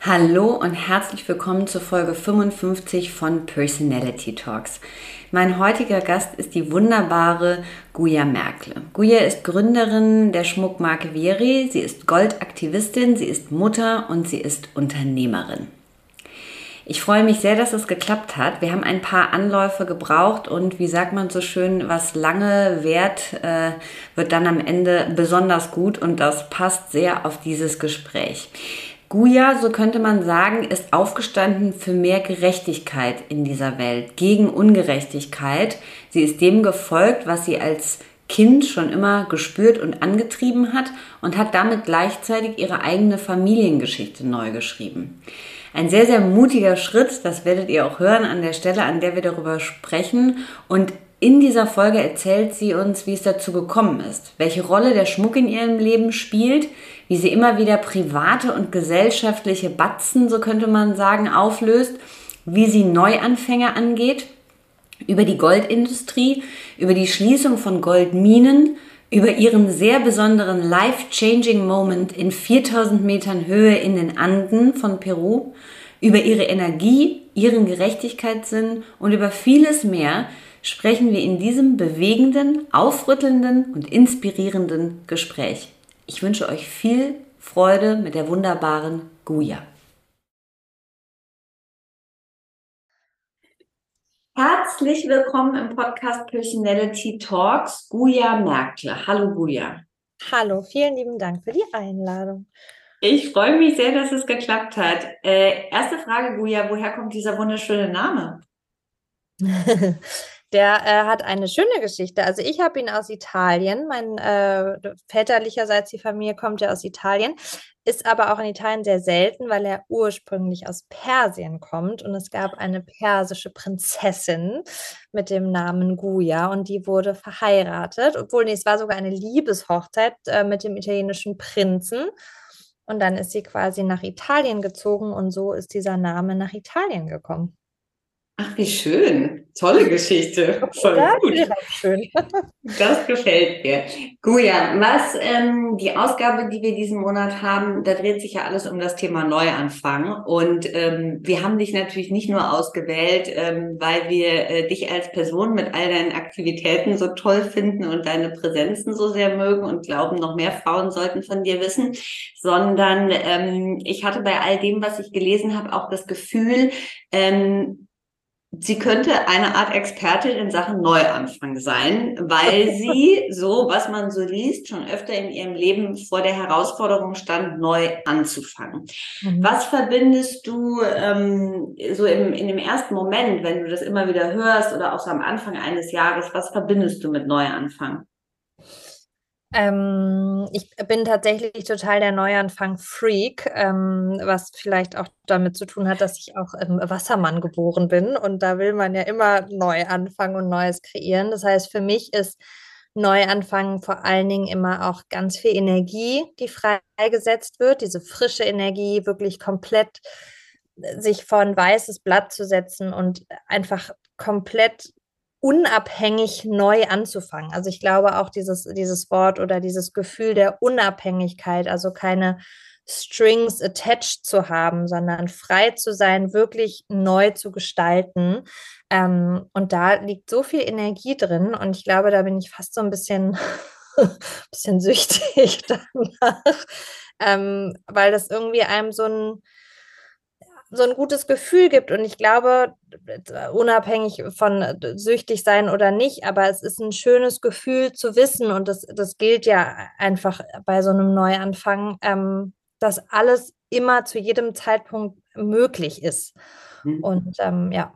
Hallo und herzlich willkommen zur Folge 55 von Personality Talks. Mein heutiger Gast ist die wunderbare Guya Merkle. Guya ist Gründerin der Schmuckmarke Vieri, sie ist Goldaktivistin, sie ist Mutter und sie ist Unternehmerin. Ich freue mich sehr, dass es geklappt hat. Wir haben ein paar Anläufe gebraucht und wie sagt man so schön, was lange währt, äh, wird dann am Ende besonders gut und das passt sehr auf dieses Gespräch. Guya, so könnte man sagen, ist aufgestanden für mehr Gerechtigkeit in dieser Welt, gegen Ungerechtigkeit. Sie ist dem gefolgt, was sie als Kind schon immer gespürt und angetrieben hat und hat damit gleichzeitig ihre eigene Familiengeschichte neu geschrieben. Ein sehr, sehr mutiger Schritt, das werdet ihr auch hören an der Stelle, an der wir darüber sprechen. Und in dieser Folge erzählt sie uns, wie es dazu gekommen ist, welche Rolle der Schmuck in ihrem Leben spielt, wie sie immer wieder private und gesellschaftliche Batzen, so könnte man sagen, auflöst, wie sie Neuanfänger angeht, über die Goldindustrie, über die Schließung von Goldminen, über ihren sehr besonderen life-changing Moment in 4000 Metern Höhe in den Anden von Peru, über ihre Energie, ihren Gerechtigkeitssinn und über vieles mehr, sprechen wir in diesem bewegenden, aufrüttelnden und inspirierenden Gespräch. Ich wünsche euch viel Freude mit der wunderbaren Guya. Herzlich willkommen im Podcast Personality Talks, Guya Merkle. Hallo Guya. Hallo, vielen lieben Dank für die Einladung. Ich freue mich sehr, dass es geklappt hat. Äh, erste Frage, Guya, woher kommt dieser wunderschöne Name? Der äh, hat eine schöne Geschichte. Also ich habe ihn aus Italien. Mein äh, väterlicherseits die Familie kommt ja aus Italien, ist aber auch in Italien sehr selten, weil er ursprünglich aus Persien kommt und es gab eine persische Prinzessin mit dem Namen Guya und die wurde verheiratet, obwohl nee, es war sogar eine Liebeshochzeit äh, mit dem italienischen Prinzen. Und dann ist sie quasi nach Italien gezogen und so ist dieser Name nach Italien gekommen. Ach, wie schön. Tolle Geschichte. Voll ja, gut. Schön. Das gefällt mir. Guja, was ähm, die Ausgabe, die wir diesen Monat haben, da dreht sich ja alles um das Thema Neuanfang. Und ähm, wir haben dich natürlich nicht nur ausgewählt, ähm, weil wir äh, dich als Person mit all deinen Aktivitäten so toll finden und deine Präsenzen so sehr mögen und glauben, noch mehr Frauen sollten von dir wissen, sondern ähm, ich hatte bei all dem, was ich gelesen habe, auch das Gefühl, ähm, Sie könnte eine Art Expertin in Sachen Neuanfang sein, weil sie, so was man so liest, schon öfter in ihrem Leben vor der Herausforderung stand, neu anzufangen. Mhm. Was verbindest du ähm, so im, in dem ersten Moment, wenn du das immer wieder hörst oder auch so am Anfang eines Jahres, was verbindest du mit Neuanfang? Ähm, ich bin tatsächlich total der Neuanfang-Freak, ähm, was vielleicht auch damit zu tun hat, dass ich auch im Wassermann geboren bin und da will man ja immer neu anfangen und Neues kreieren. Das heißt, für mich ist Neuanfang vor allen Dingen immer auch ganz viel Energie, die freigesetzt wird, diese frische Energie, wirklich komplett äh, sich vor ein weißes Blatt zu setzen und einfach komplett unabhängig neu anzufangen. Also ich glaube auch dieses, dieses Wort oder dieses Gefühl der Unabhängigkeit, also keine Strings attached zu haben, sondern frei zu sein, wirklich neu zu gestalten. Ähm, und da liegt so viel Energie drin und ich glaube, da bin ich fast so ein bisschen, bisschen süchtig danach, ähm, weil das irgendwie einem so ein so ein gutes Gefühl gibt. Und ich glaube, unabhängig von süchtig sein oder nicht, aber es ist ein schönes Gefühl zu wissen, und das, das gilt ja einfach bei so einem Neuanfang, ähm, dass alles immer zu jedem Zeitpunkt möglich ist. Mhm. Und ähm, ja.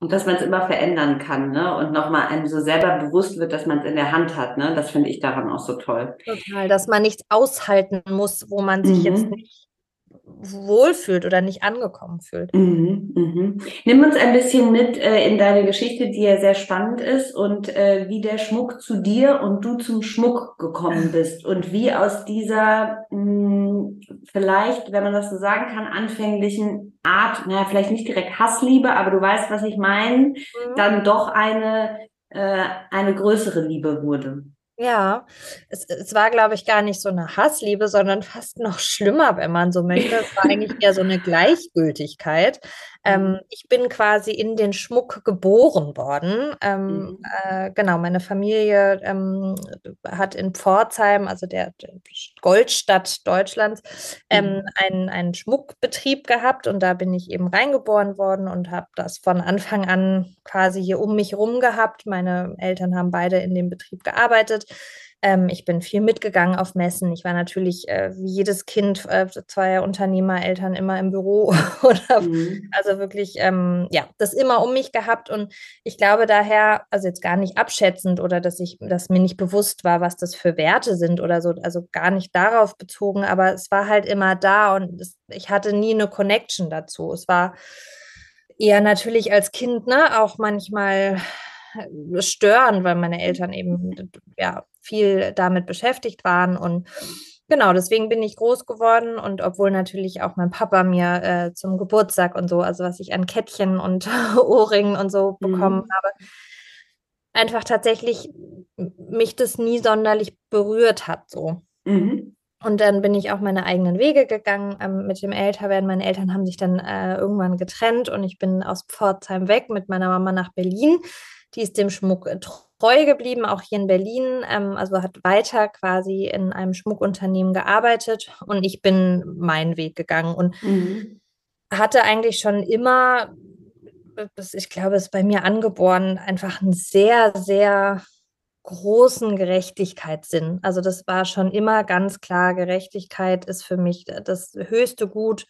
Und dass man es immer verändern kann, ne? Und nochmal einem so selber bewusst wird, dass man es in der Hand hat, ne? Das finde ich daran auch so toll. Total, dass man nichts aushalten muss, wo man sich mhm. jetzt nicht wohlfühlt oder nicht angekommen fühlt. Mhm, mhm. Nimm uns ein bisschen mit äh, in deine Geschichte, die ja sehr spannend ist und äh, wie der Schmuck zu dir und du zum Schmuck gekommen bist und wie aus dieser mh, hm, vielleicht, wenn man das so sagen kann, anfänglichen Art, naja, vielleicht nicht direkt Hassliebe, aber du weißt, was ich meine, mhm. dann doch eine, äh, eine größere Liebe wurde. Ja, es, es war, glaube ich, gar nicht so eine Hassliebe, sondern fast noch schlimmer, wenn man so möchte. Es war eigentlich eher so eine Gleichgültigkeit. Ähm, mhm. ich bin quasi in den Schmuck geboren worden. Ähm, mhm. äh, genau, meine Familie ähm, hat in Pforzheim, also der, Goldstadt Deutschlands, ähm, mhm. einen, einen Schmuckbetrieb gehabt und da bin ich eben reingeboren worden und habe das von Anfang an quasi hier um mich rum gehabt. Meine Eltern haben beide in dem Betrieb gearbeitet. Ähm, ich bin viel mitgegangen auf Messen. Ich war natürlich äh, wie jedes Kind äh, zweier Unternehmereltern immer im Büro oder mhm. also wirklich ähm, ja das immer um mich gehabt und ich glaube daher also jetzt gar nicht abschätzend oder dass ich dass mir nicht bewusst war, was das für Werte sind oder so also gar nicht darauf bezogen, aber es war halt immer da und es, ich hatte nie eine Connection dazu. Es war eher natürlich als Kind ne auch manchmal stören, weil meine Eltern eben ja viel damit beschäftigt waren und Genau, deswegen bin ich groß geworden und obwohl natürlich auch mein Papa mir äh, zum Geburtstag und so, also was ich an Kettchen und Ohrringen und so bekommen mhm. habe, einfach tatsächlich mich das nie sonderlich berührt hat so. Mhm. Und dann bin ich auch meine eigenen Wege gegangen ähm, mit dem Älterwerden. Meine Eltern haben sich dann äh, irgendwann getrennt und ich bin aus Pforzheim weg mit meiner Mama nach Berlin. Die ist dem Schmuck äh, treu geblieben, auch hier in Berlin. Ähm, also hat weiter quasi in einem Schmuckunternehmen gearbeitet und ich bin meinen Weg gegangen und mhm. hatte eigentlich schon immer, ich glaube, es ist bei mir angeboren, einfach einen sehr, sehr großen Gerechtigkeitssinn. Also das war schon immer ganz klar, Gerechtigkeit ist für mich das höchste Gut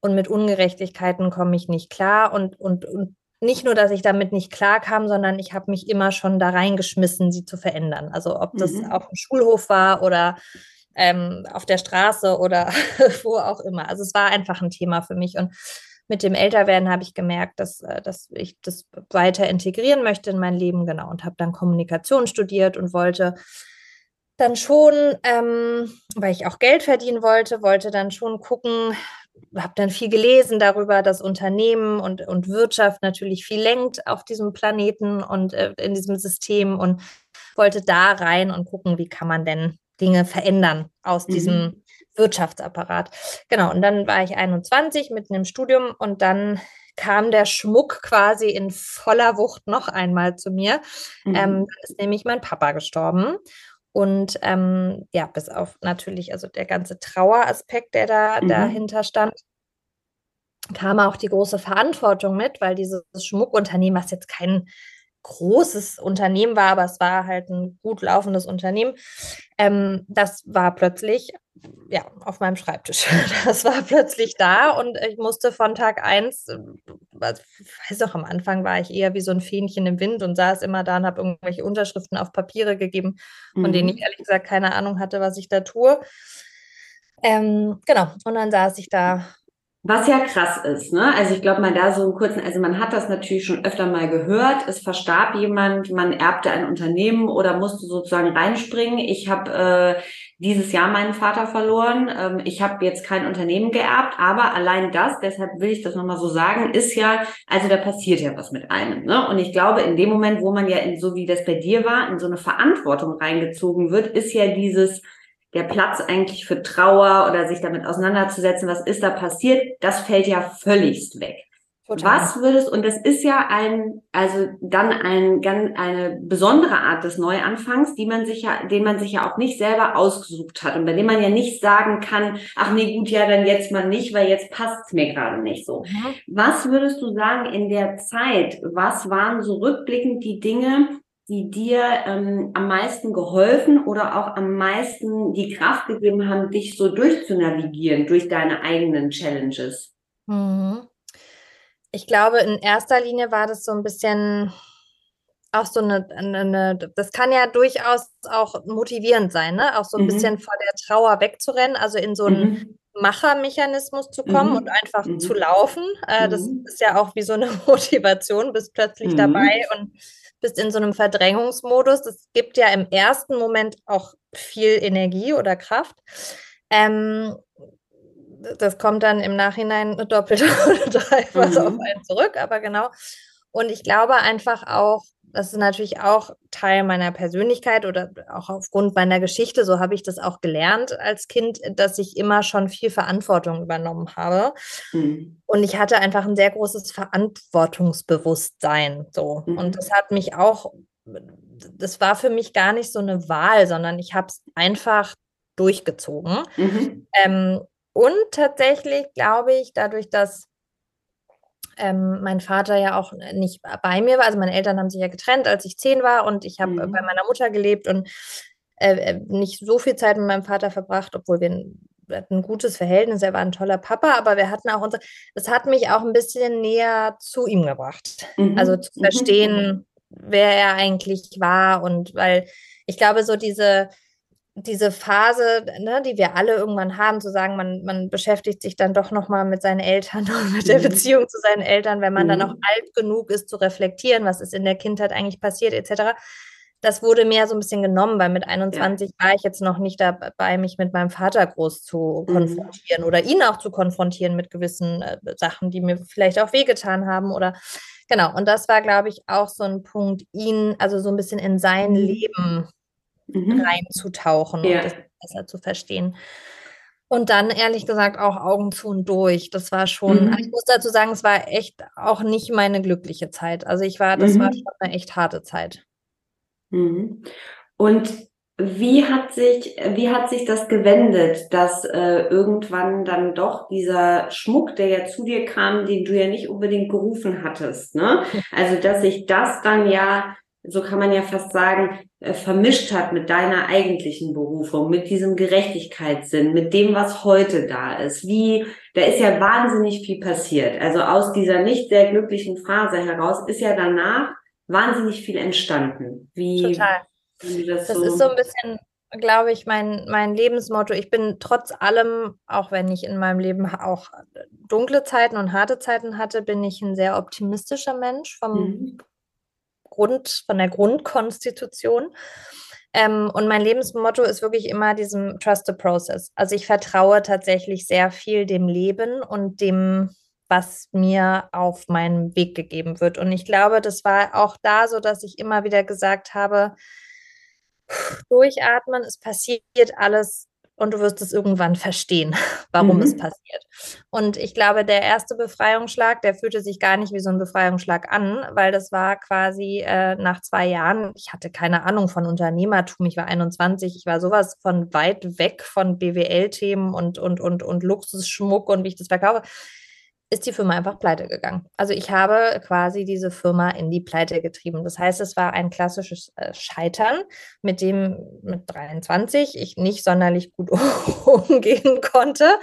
und mit Ungerechtigkeiten komme ich nicht klar und, und, und nicht nur, dass ich damit nicht klarkam, sondern ich habe mich immer schon da reingeschmissen, sie zu verändern. Also ob das mhm. auf dem Schulhof war oder ähm, auf der Straße oder wo auch immer. Also es war einfach ein Thema für mich. Und mit dem Älterwerden habe ich gemerkt, dass, äh, dass ich das weiter integrieren möchte in mein Leben, genau, und habe dann Kommunikation studiert und wollte dann schon, ähm, weil ich auch Geld verdienen wollte, wollte dann schon gucken, habe dann viel gelesen darüber, dass Unternehmen und, und Wirtschaft natürlich viel lenkt auf diesem Planeten und äh, in diesem System und wollte da rein und gucken, wie kann man denn Dinge verändern aus mhm. diesem Wirtschaftsapparat. Genau, und dann war ich 21 mitten im Studium und dann kam der Schmuck quasi in voller Wucht noch einmal zu mir. Mhm. Ähm, ist nämlich mein Papa gestorben. Und ähm, ja, bis auf natürlich, also der ganze Traueraspekt, der da mhm. dahinter stand, kam auch die große Verantwortung mit, weil dieses Schmuckunternehmen, was jetzt kein großes Unternehmen war, aber es war halt ein gut laufendes Unternehmen. Ähm, das war plötzlich ja auf meinem Schreibtisch. Das war plötzlich da und ich musste von Tag eins, ich weiß auch, am Anfang war ich eher wie so ein Fähnchen im Wind und saß immer da und habe irgendwelche Unterschriften auf Papiere gegeben, von mhm. denen ich ehrlich gesagt keine Ahnung hatte, was ich da tue. Ähm, genau, und dann saß ich da was ja krass ist, ne? Also ich glaube mal da so einen kurzen, also man hat das natürlich schon öfter mal gehört. Es verstarb jemand, man erbte ein Unternehmen oder musste sozusagen reinspringen. Ich habe äh, dieses Jahr meinen Vater verloren. Ähm, ich habe jetzt kein Unternehmen geerbt, aber allein das, deshalb will ich das nochmal so sagen, ist ja, also da passiert ja was mit einem. Ne? Und ich glaube, in dem Moment, wo man ja in, so wie das bei dir war, in so eine Verantwortung reingezogen wird, ist ja dieses der Platz eigentlich für Trauer oder sich damit auseinanderzusetzen, was ist da passiert, das fällt ja völligst weg. Total. Was würdest, und das ist ja ein, also dann ein, eine besondere Art des Neuanfangs, die man sich ja, den man sich ja auch nicht selber ausgesucht hat und bei dem man ja nicht sagen kann, ach nee, gut, ja, dann jetzt mal nicht, weil jetzt passt es mir gerade nicht so. Mhm. Was würdest du sagen in der Zeit, was waren so rückblickend die Dinge, die dir ähm, am meisten geholfen oder auch am meisten die Kraft gegeben haben, dich so durchzunavigieren durch deine eigenen Challenges? Mhm. Ich glaube, in erster Linie war das so ein bisschen auch so eine, eine, eine das kann ja durchaus auch motivierend sein, ne? Auch so ein mhm. bisschen vor der Trauer wegzurennen, also in so einen mhm. Machermechanismus zu kommen mhm. und einfach mhm. zu laufen. Äh, das mhm. ist ja auch wie so eine Motivation, bist plötzlich mhm. dabei und bist in so einem Verdrängungsmodus. Das gibt ja im ersten Moment auch viel Energie oder Kraft. Ähm, das kommt dann im Nachhinein doppelt oder dreifach mhm. auf einen zurück, aber genau. Und ich glaube einfach auch, das ist natürlich auch Teil meiner Persönlichkeit oder auch aufgrund meiner Geschichte, so habe ich das auch gelernt als Kind, dass ich immer schon viel Verantwortung übernommen habe. Mhm. Und ich hatte einfach ein sehr großes Verantwortungsbewusstsein. So. Mhm. Und das hat mich auch, das war für mich gar nicht so eine Wahl, sondern ich habe es einfach durchgezogen. Mhm. Ähm, und tatsächlich glaube ich, dadurch, dass ähm, mein Vater ja auch nicht bei mir war, also meine Eltern haben sich ja getrennt, als ich zehn war und ich habe mhm. bei meiner Mutter gelebt und äh, äh, nicht so viel Zeit mit meinem Vater verbracht, obwohl wir ein, wir hatten ein gutes Verhältnis, er war ein toller Papa, aber wir hatten auch unser, das hat mich auch ein bisschen näher zu ihm gebracht. Mhm. Also zu mhm. verstehen, wer er eigentlich war und weil ich glaube, so diese diese Phase, ne, die wir alle irgendwann haben, zu sagen, man, man beschäftigt sich dann doch nochmal mit seinen Eltern und mit der mhm. Beziehung zu seinen Eltern, wenn man mhm. dann auch alt genug ist zu reflektieren, was ist in der Kindheit eigentlich passiert, etc. Das wurde mehr so ein bisschen genommen, weil mit 21 ja. war ich jetzt noch nicht dabei, mich mit meinem Vater groß zu mhm. konfrontieren oder ihn auch zu konfrontieren mit gewissen äh, Sachen, die mir vielleicht auch wehgetan haben oder genau. Und das war, glaube ich, auch so ein Punkt, ihn, also so ein bisschen in sein mhm. Leben mhm. reinzutauchen ja. und das besser zu verstehen. Und dann ehrlich gesagt auch Augen zu und durch. Das war schon, mhm. ich muss dazu sagen, es war echt auch nicht meine glückliche Zeit. Also ich war, das mhm. war schon eine echt harte Zeit. Mhm. Und wie hat sich, wie hat sich das gewendet, dass äh, irgendwann dann doch dieser Schmuck, der ja zu dir kam, den du ja nicht unbedingt gerufen hattest, ne? Also dass sich das dann ja so kann man ja fast sagen, vermischt hat mit deiner eigentlichen Berufung, mit diesem Gerechtigkeitssinn, mit dem, was heute da ist. Wie, da ist ja wahnsinnig viel passiert. Also aus dieser nicht sehr glücklichen Phase heraus ist ja danach wahnsinnig viel entstanden. Wie, Total. Wie das, das so ist so ein bisschen, glaube ich, mein, mein Lebensmotto. Ich bin trotz allem, auch wenn ich in meinem Leben auch dunkle Zeiten und harte Zeiten hatte, bin ich ein sehr optimistischer Mensch vom mhm. Grund, von der Grundkonstitution. Ähm, und mein Lebensmotto ist wirklich immer diesem Trust the Process. Also ich vertraue tatsächlich sehr viel dem Leben und dem, was mir auf meinem Weg gegeben wird. Und ich glaube, das war auch da so, dass ich immer wieder gesagt habe, durchatmen, es passiert alles und du wirst es irgendwann verstehen, warum mhm. es passiert. Und ich glaube, der erste Befreiungsschlag, der fühlte sich gar nicht wie so ein Befreiungsschlag an, weil das war quasi äh, nach zwei Jahren, ich hatte keine Ahnung von Unternehmertum, ich war 21, ich war sowas von weit weg von BWL-Themen und, und, und, und Luxusschmuck und wie ich das verkaufe ist die Firma einfach pleite gegangen. Also ich habe quasi diese Firma in die Pleite getrieben. Das heißt, es war ein klassisches äh, Scheitern, mit dem mit 23 ich nicht sonderlich gut umgehen konnte,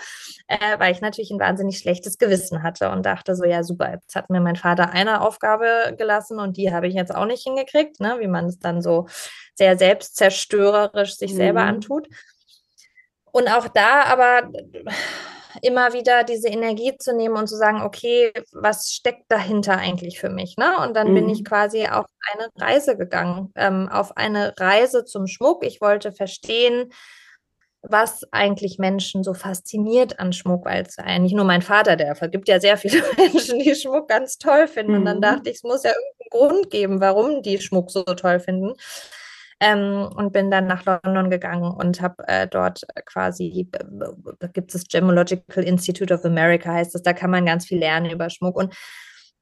äh, weil ich natürlich ein wahnsinnig schlechtes Gewissen hatte und dachte so, ja super, jetzt hat mir mein Vater eine Aufgabe gelassen und die habe ich jetzt auch nicht hingekriegt, ne? wie man es dann so sehr selbstzerstörerisch sich mhm. selber antut. Und auch da aber immer wieder diese Energie zu nehmen und zu sagen, okay, was steckt dahinter eigentlich für mich? Ne? Und dann mhm. bin ich mhm. quasi auf eine Reise gegangen, ähm, auf eine Reise zum Schmuck. Ich wollte verstehen, was eigentlich Menschen so fasziniert an Schmuck, weil es ja nicht nur mein Vater, der vergibt ja sehr viele Menschen, die Schmuck ganz toll finden. Mhm. Und dann mhm. dachte ich, es muss ja irgendeinen Grund geben, warum die Schmuck so toll finden. Ähm, und bin dann nach London gegangen und habe äh, dort quasi, da gibt es das Gemological Institute of America, heißt das, da kann man ganz viel lernen über Schmuck. Und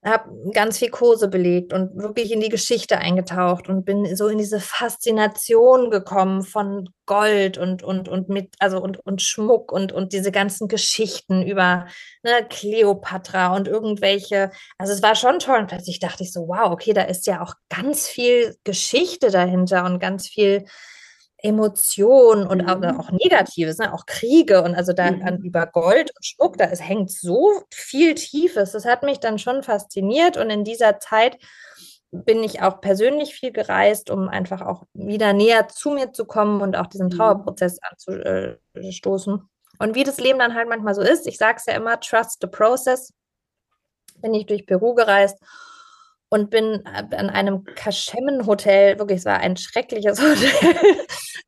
habe ganz viel Kurse belegt und wirklich in die Geschichte eingetaucht und bin so in diese Faszination gekommen von Gold und und und mit also und und Schmuck und und diese ganzen Geschichten über ne, Kleopatra und irgendwelche also es war schon toll und plötzlich dachte ich so wow okay da ist ja auch ganz viel Geschichte dahinter und ganz viel Emotionen und mhm. auch Negatives, ne? auch Kriege und also da mhm. über Gold und Schmuck, da es hängt so viel Tiefes. Das hat mich dann schon fasziniert und in dieser Zeit bin ich auch persönlich viel gereist, um einfach auch wieder näher zu mir zu kommen und auch diesen mhm. Trauerprozess anzustoßen. Und wie das Leben dann halt manchmal so ist, ich sage es ja immer, trust the process, bin ich durch Peru gereist und bin äh, an einem Kaschemmen-Hotel, wirklich, es war ein schreckliches Hotel,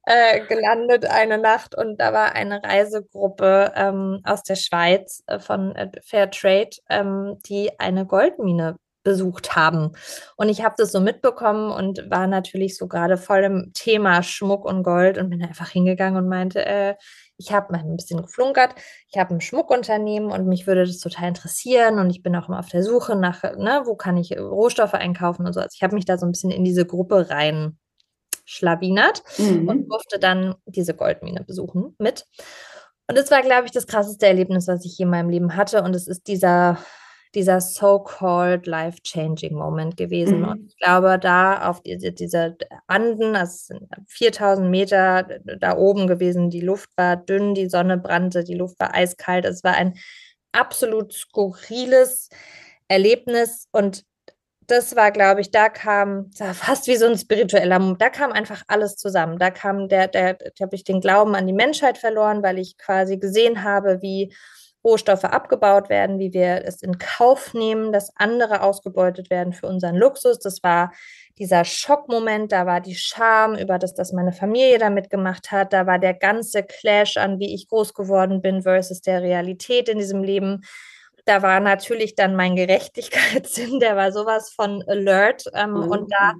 äh, gelandet eine Nacht und da war eine Reisegruppe ähm, aus der Schweiz äh, von äh, Fairtrade, ähm, die eine Goldmine besucht haben. Und ich habe das so mitbekommen und war natürlich so gerade voll im Thema Schmuck und Gold und bin einfach hingegangen und meinte, äh, ich habe ein bisschen geflunkert, ich habe ein Schmuckunternehmen und mich würde das total interessieren und ich bin auch immer auf der Suche nach, ne, wo kann ich Rohstoffe einkaufen und so. Also ich habe mich da so ein bisschen in diese Gruppe rein schlawinert mhm. und durfte dann diese Goldmine besuchen mit. Und es war, glaube ich, das krasseste Erlebnis, was ich je in meinem Leben hatte. Und es ist dieser dieser so-called life-changing Moment gewesen. Mhm. Und ich glaube, da auf diese, diese Anden, das sind 4000 Meter da oben gewesen, die Luft war dünn, die Sonne brannte, die Luft war eiskalt. Es war ein absolut skurriles Erlebnis und das war, glaube ich, da kam, fast wie so ein spiritueller Moment, da kam einfach alles zusammen. Da kam der, der, da habe ich den Glauben an die Menschheit verloren, weil ich quasi gesehen habe, wie Rohstoffe abgebaut werden, wie wir es in Kauf nehmen, dass andere ausgebeutet werden für unseren Luxus. Das war dieser Schockmoment, da war die Scham über das, dass meine Familie da mitgemacht hat, da war der ganze Clash an, wie ich groß geworden bin versus der Realität in diesem Leben. Da war natürlich dann mein Gerechtigkeitssinn, der war sowas von alert ähm, mhm. und da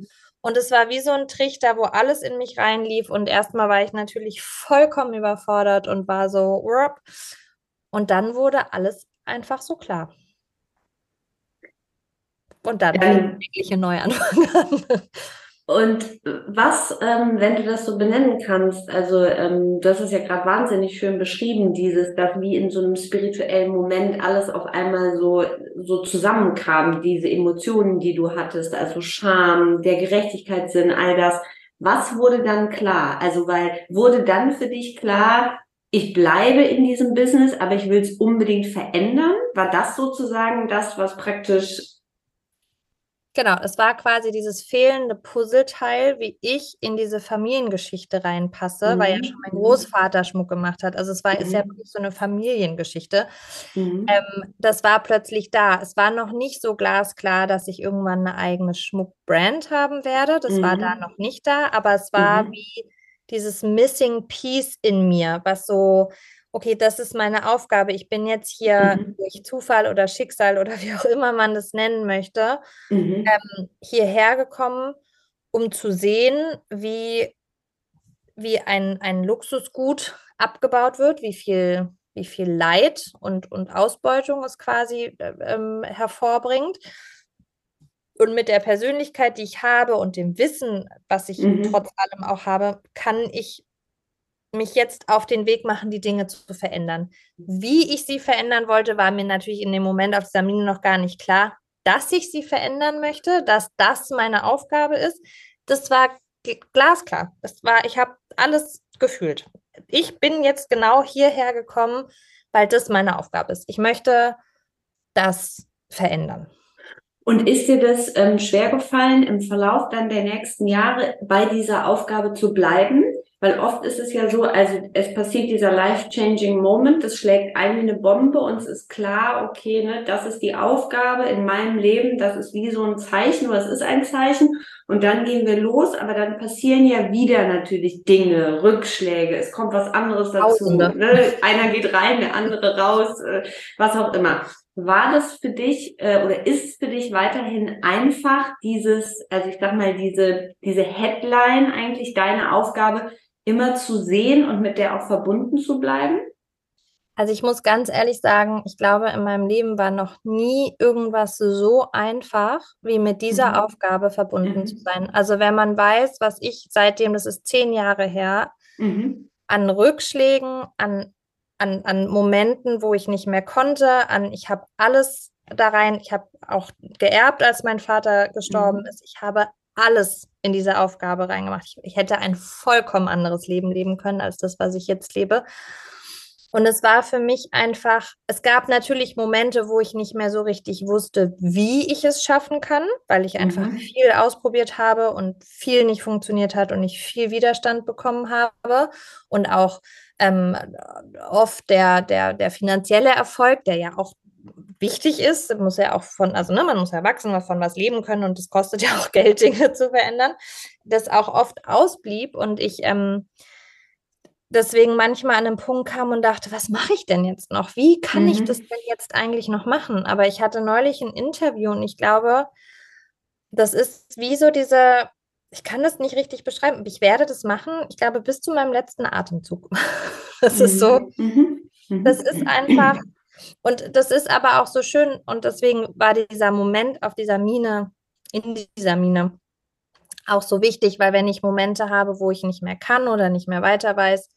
und es war wie so ein Trichter, wo alles in mich reinlief. Und erstmal war ich natürlich vollkommen überfordert und war so, Rup. Und dann wurde alles einfach so klar. Und dann ähm, wirkliche Neuanfang an. Und was, ähm, wenn du das so benennen kannst, also ähm, du hast es ja gerade wahnsinnig schön beschrieben, dieses, dass wie in so einem spirituellen Moment alles auf einmal so, so zusammenkam, diese Emotionen, die du hattest, also Scham, der Gerechtigkeitssinn, all das. Was wurde dann klar? Also, weil wurde dann für dich klar, ich bleibe in diesem Business, aber ich will es unbedingt verändern? War das sozusagen das, was praktisch Genau, es war quasi dieses fehlende Puzzleteil, wie ich in diese Familiengeschichte reinpasse, mhm. weil ja schon mein Großvater Schmuck gemacht hat. Also es war, mhm. ist ja mhm. wirklich so eine Familiengeschichte. Mhm. Ähm, das war plötzlich da. Es war noch nicht so glasklar, dass ich irgendwann eine eigene Schmuckbrand haben werde. Das war da mhm. noch nicht da, aber es war mhm. wie dieses Missing Piece in mir, was so, okay, das ist meine Aufgabe. Ich bin jetzt hier mhm. durch Zufall oder Schicksal oder wie auch immer man das nennen möchte, mhm. ähm, hierher gekommen, um zu sehen, wie, wie ein, ein Luxusgut abgebaut wird, wie viel, wie viel Leid und, und Ausbeutung es quasi äh, ähm, hervorbringt. Und mit der Persönlichkeit, die ich habe und dem Wissen, was ich mhm. trotz allem auch habe, kann ich mich jetzt auf den Weg machen, die Dinge zu verändern. Wie ich sie verändern wollte, war mir natürlich in dem Moment auf dieser Mine noch gar nicht klar. Dass ich sie verändern möchte, dass das meine Aufgabe ist, das war glasklar. Das war, ich habe alles gefühlt. Ich bin jetzt genau hierher gekommen, weil das meine Aufgabe ist. Ich möchte das verändern. Und ist dir das ähm, schwer gefallen, im Verlauf dann der nächsten Jahre bei dieser Aufgabe zu bleiben? Weil oft ist es ja so, also es passiert dieser life-changing Moment, das schlägt ein wie eine Bombe und es ist klar, okay, ne, das ist die Aufgabe in meinem Leben, das ist wie so ein Zeichen oder es ist ein Zeichen und dann gehen wir los, aber dann passieren ja wieder natürlich Dinge, Rückschläge, es kommt was anderes dazu. Ne? Einer geht rein, der andere raus, äh, was auch immer. War das für dich äh, oder ist es für dich weiterhin einfach, dieses, also ich sag mal, diese, diese Headline eigentlich deine Aufgabe immer zu sehen und mit der auch verbunden zu bleiben? Also ich muss ganz ehrlich sagen, ich glaube, in meinem Leben war noch nie irgendwas so einfach, wie mit dieser Mhm. Aufgabe verbunden zu Mhm. sein. Also wenn man weiß, was ich seitdem, das ist zehn Jahre her, Mhm. an Rückschlägen, an, an, an Momenten, wo ich nicht mehr konnte, an ich habe alles da rein, ich habe auch geerbt, als mein Vater gestorben Mhm. ist. Ich habe alles in diese Aufgabe reingemacht. Ich, ich hätte ein vollkommen anderes Leben leben können als das, was ich jetzt lebe. Und es war für mich einfach, es gab natürlich Momente, wo ich nicht mehr so richtig wusste, wie ich es schaffen kann, weil ich einfach Mhm. viel ausprobiert habe und viel nicht funktioniert hat und ich viel Widerstand bekommen habe. Und auch ähm, oft der, der, der finanzielle Erfolg, der ja auch wichtig ist, muss ja auch von, also ne, man muss ja wachsen, von was leben können und es kostet ja auch Geld, Dinge zu verändern, das auch oft ausblieb und ich ähm, deswegen manchmal an einen Punkt kam und dachte, was mache ich denn jetzt noch? Wie kann ich das Mhm. denn jetzt eigentlich noch machen? Aber ich hatte neulich ein Interview und ich glaube, das ist wie so diese, ich kann das nicht richtig beschreiben, ich werde das machen, ich glaube, bis zu meinem letzten Atemzug. Das ist so, Mhm. Mhm. das ist einfach, und das ist aber auch so schön und deswegen war dieser Moment auf dieser Mine, in dieser Mine, auch so wichtig, weil wenn ich Momente habe, wo ich nicht mehr kann oder nicht mehr weiter weiß,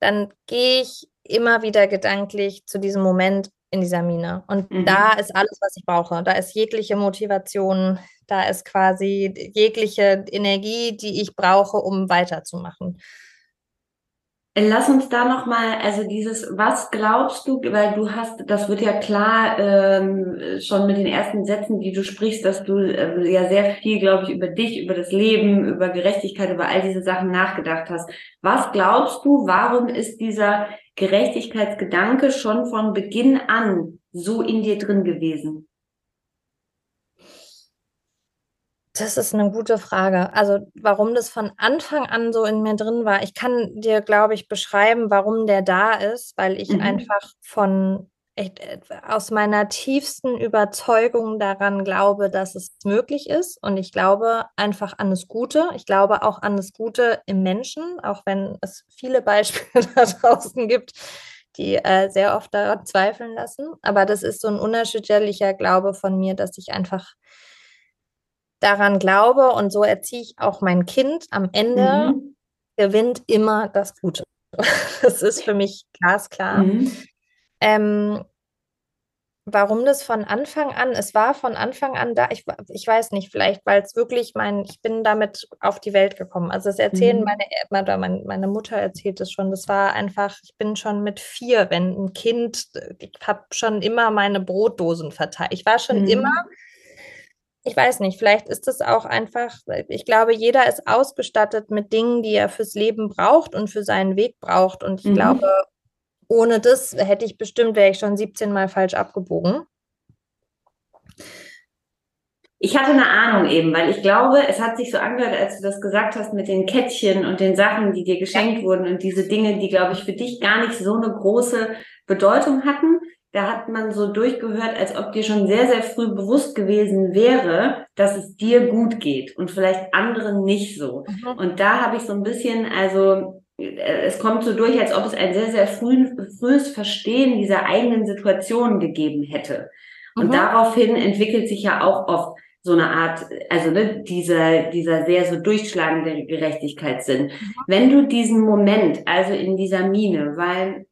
dann gehe ich immer wieder gedanklich zu diesem Moment in dieser Mine. Und Mhm. da ist alles, was ich brauche. Da ist jegliche Motivation, da ist quasi jegliche Energie, die ich brauche, um weiterzumachen. Lass uns da nochmal, also dieses, was glaubst du, weil du hast, das wird ja klar ähm, schon mit den ersten Sätzen, die du sprichst, dass du äh, ja sehr viel, glaube ich, über dich, über das Leben, über Gerechtigkeit, über all diese Sachen nachgedacht hast. Was glaubst du, warum ist dieser Gerechtigkeitsgedanke schon von Beginn an so in dir drin gewesen? Das ist eine gute Frage. Also, warum das von Anfang an so in mir drin war, ich kann dir, glaube ich, beschreiben, warum der da ist, weil ich Mhm. einfach von echt, äh, aus meiner tiefsten Überzeugung daran glaube, dass es möglich ist. Und ich glaube einfach an das Gute. Ich glaube auch an das Gute im Menschen, auch wenn es viele Beispiele da draußen gibt, die äh, sehr oft daran zweifeln lassen. Aber das ist so ein unerschütterlicher Glaube von mir, dass ich einfach daran glaube und so erziehe ich auch mein Kind. Am Ende Mhm. gewinnt immer das Gute. Das ist für mich glasklar. Mhm. Ähm, warum das von Anfang an, es war von Anfang an da, ich, ich weiß nicht, vielleicht, weil es wirklich mein, ich bin damit auf die Welt gekommen. Also das erzählen Mhm. meine, oder meine, meine Mutter erzählt es schon, das war einfach, ich bin schon mit vier, wenn ein Kind, ich habe schon immer meine Brotdosen verteilt. Ich war schon Mhm. immer ich weiß nicht, vielleicht ist es auch einfach, ich glaube, jeder ist ausgestattet mit Dingen, die er fürs Leben braucht und für seinen Weg braucht. Und ich Mhm. glaube, ohne das hätte ich bestimmt, wäre ich schon 17 Mal falsch abgebogen. Ich hatte eine Ahnung eben, weil ich glaube, es hat sich so angehört, als du das gesagt hast mit den Kettchen und den Sachen, die dir geschenkt wurden und diese Dinge, die, glaube ich, für dich gar nicht so eine große Bedeutung hatten. Da hat man so durchgehört, als ob dir schon sehr, sehr früh bewusst gewesen wäre, dass es dir gut geht und vielleicht anderen nicht so. Mhm. Und da habe ich so ein bisschen, also äh, es kommt so durch, als ob es ein sehr, sehr früh, frühes Verstehen dieser eigenen Situation gegeben hätte. Und Mhm. daraufhin entwickelt sich ja auch oft so eine Art, also ne, dieser, dieser sehr so durchschlagende Gerechtigkeitssinn. Wenn du diesen Moment, also in dieser Mine, weil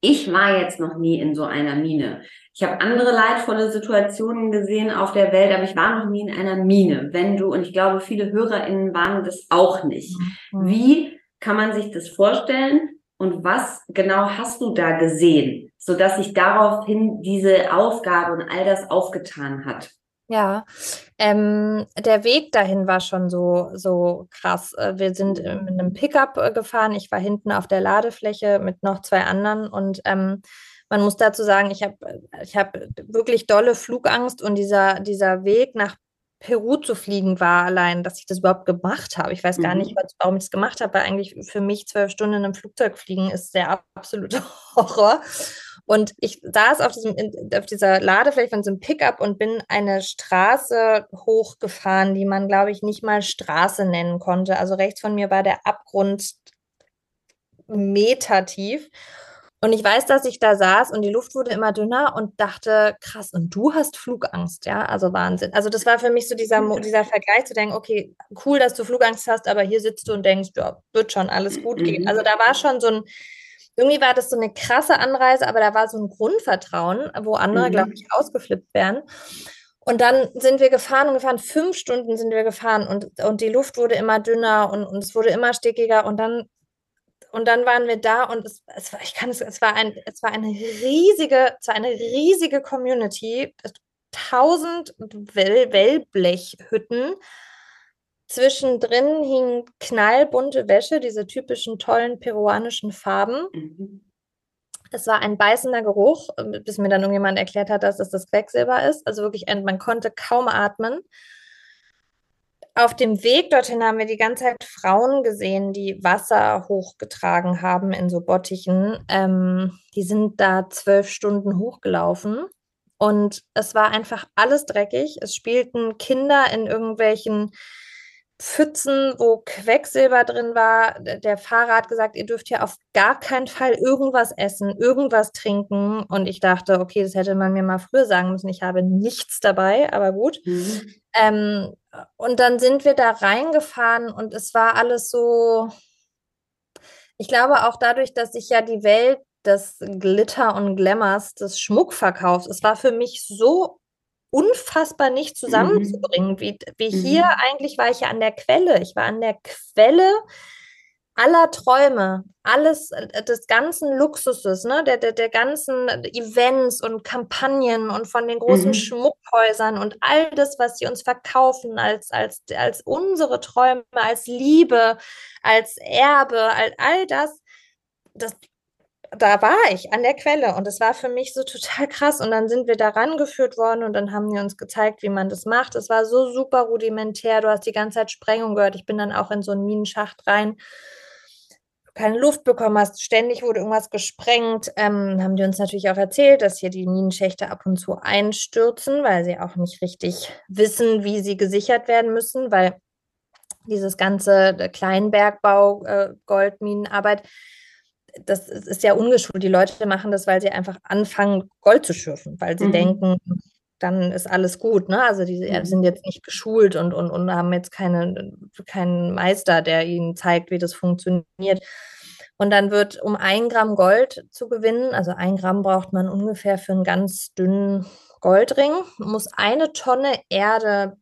ich war jetzt noch nie in so einer Mine. Ich habe andere leidvolle Situationen gesehen auf der Welt, aber ich war noch nie in einer Mine. Wenn du, und ich glaube, viele HörerInnen waren das auch nicht. Mhm. Wie kann man sich das vorstellen und was genau hast du da gesehen, sodass sich daraufhin diese Aufgabe und all das aufgetan hat? Ja, ähm, der Weg dahin war schon so, so krass. Äh, Wir sind äh, mit einem Pickup äh, gefahren. Ich war hinten auf der Ladefläche mit noch zwei anderen und ähm, man muss dazu sagen, ich habe ich hab wirklich dolle Flugangst und dieser, dieser Weg nach Peru zu fliegen war allein, dass ich das überhaupt gemacht habe. Ich weiß gar nicht, Mhm. was- warum ich das gemacht habe, weil eigentlich für mich zwölf Stunden einem Flugzeug fliegen ist der absolute Horror. Und ich saß auf, diesem, auf dieser Ladefläche von diesem Pickup und bin eine Straße hochgefahren, die man, glaube ich, nicht mal Straße nennen konnte. Also rechts von mir war der Abgrund metertief. Und ich weiß, dass ich da saß und die Luft wurde immer dünner und dachte, krass, und du hast Flugangst, ja? Also Wahnsinn. Also das war für mich so dieser, dieser Vergleich zu denken, okay, cool, dass du Flugangst hast, aber hier sitzt du und denkst, ja, wird schon alles gut gehen. Mhm. Also da war schon so ein, irgendwie war das so eine krasse Anreise, aber da war so ein Grundvertrauen, wo andere, mhm. glaube ich, ausgeflippt wären. Und dann sind wir gefahren und gefahren, fünf Stunden sind wir gefahren und, und die Luft wurde immer dünner und, und es wurde immer stickiger und dann und dann waren wir da und es, es war, ich kann es, es war ein, es war eine riesige, es war eine riesige Community, tausend Well Wellblechhütten. Zwischendrin hing knallbunte Wäsche, diese typischen tollen peruanischen Farben. Mhm. Es war ein beißender Geruch, bis mir dann irgendjemand erklärt hat, dass das das Quecksilber ist. Also wirklich, man konnte kaum atmen auf dem Weg dorthin haben wir die ganze Zeit Frauen gesehen, die Wasser hochgetragen haben in so Bottichen. Ähm, die sind da zwölf Stunden hochgelaufen und es war einfach alles dreckig. Es spielten Kinder in irgendwelchen Pfützen, wo Quecksilber drin war. Der Fahrer hat gesagt, ihr dürft hier auf gar keinen Fall irgendwas essen, irgendwas trinken. Und ich dachte, okay, das hätte man mir mal früher sagen müssen. Ich habe nichts dabei, aber gut. Mhm. Ähm, und dann sind wir da reingefahren und es war alles so, ich glaube auch dadurch, dass ich ja die Welt des Glitter und Glamours, des Schmuckverkaufs, es war für mich so unfassbar nicht zusammenzubringen. Mhm. Wie, wie mhm. hier eigentlich war ich ja an der Quelle. Ich war an der Quelle aller Träume, alles äh, des ganzen Luxuses, ne, der, der, der ganzen Events und Kampagnen und von den großen mhm. Schmuckhäusern und all das, was sie uns verkaufen als, als, als unsere Träume, als Liebe, als Erbe, all, all das, das da war ich an der Quelle und es war für mich so total krass. Und dann sind wir da rangeführt worden und dann haben die uns gezeigt, wie man das macht. Es war so super rudimentär. Du hast die ganze Zeit Sprengung gehört. Ich bin dann auch in so einen Minenschacht rein. Keine Luft bekommen hast, ständig wurde irgendwas gesprengt. Ähm, haben die uns natürlich auch erzählt, dass hier die Minenschächte ab und zu einstürzen, weil sie auch nicht richtig wissen, wie sie gesichert werden müssen, weil dieses ganze Kleinbergbau, äh, Goldminenarbeit, das ist ja ungeschult. Die Leute machen das, weil sie einfach anfangen, Gold zu schürfen, weil sie mhm. denken, dann ist alles gut. Ne? Also die mhm. sind jetzt nicht geschult und, und, und haben jetzt keine, keinen Meister, der ihnen zeigt, wie das funktioniert. Und dann wird, um ein Gramm Gold zu gewinnen, also ein Gramm braucht man ungefähr für einen ganz dünnen Goldring, muss eine Tonne Erde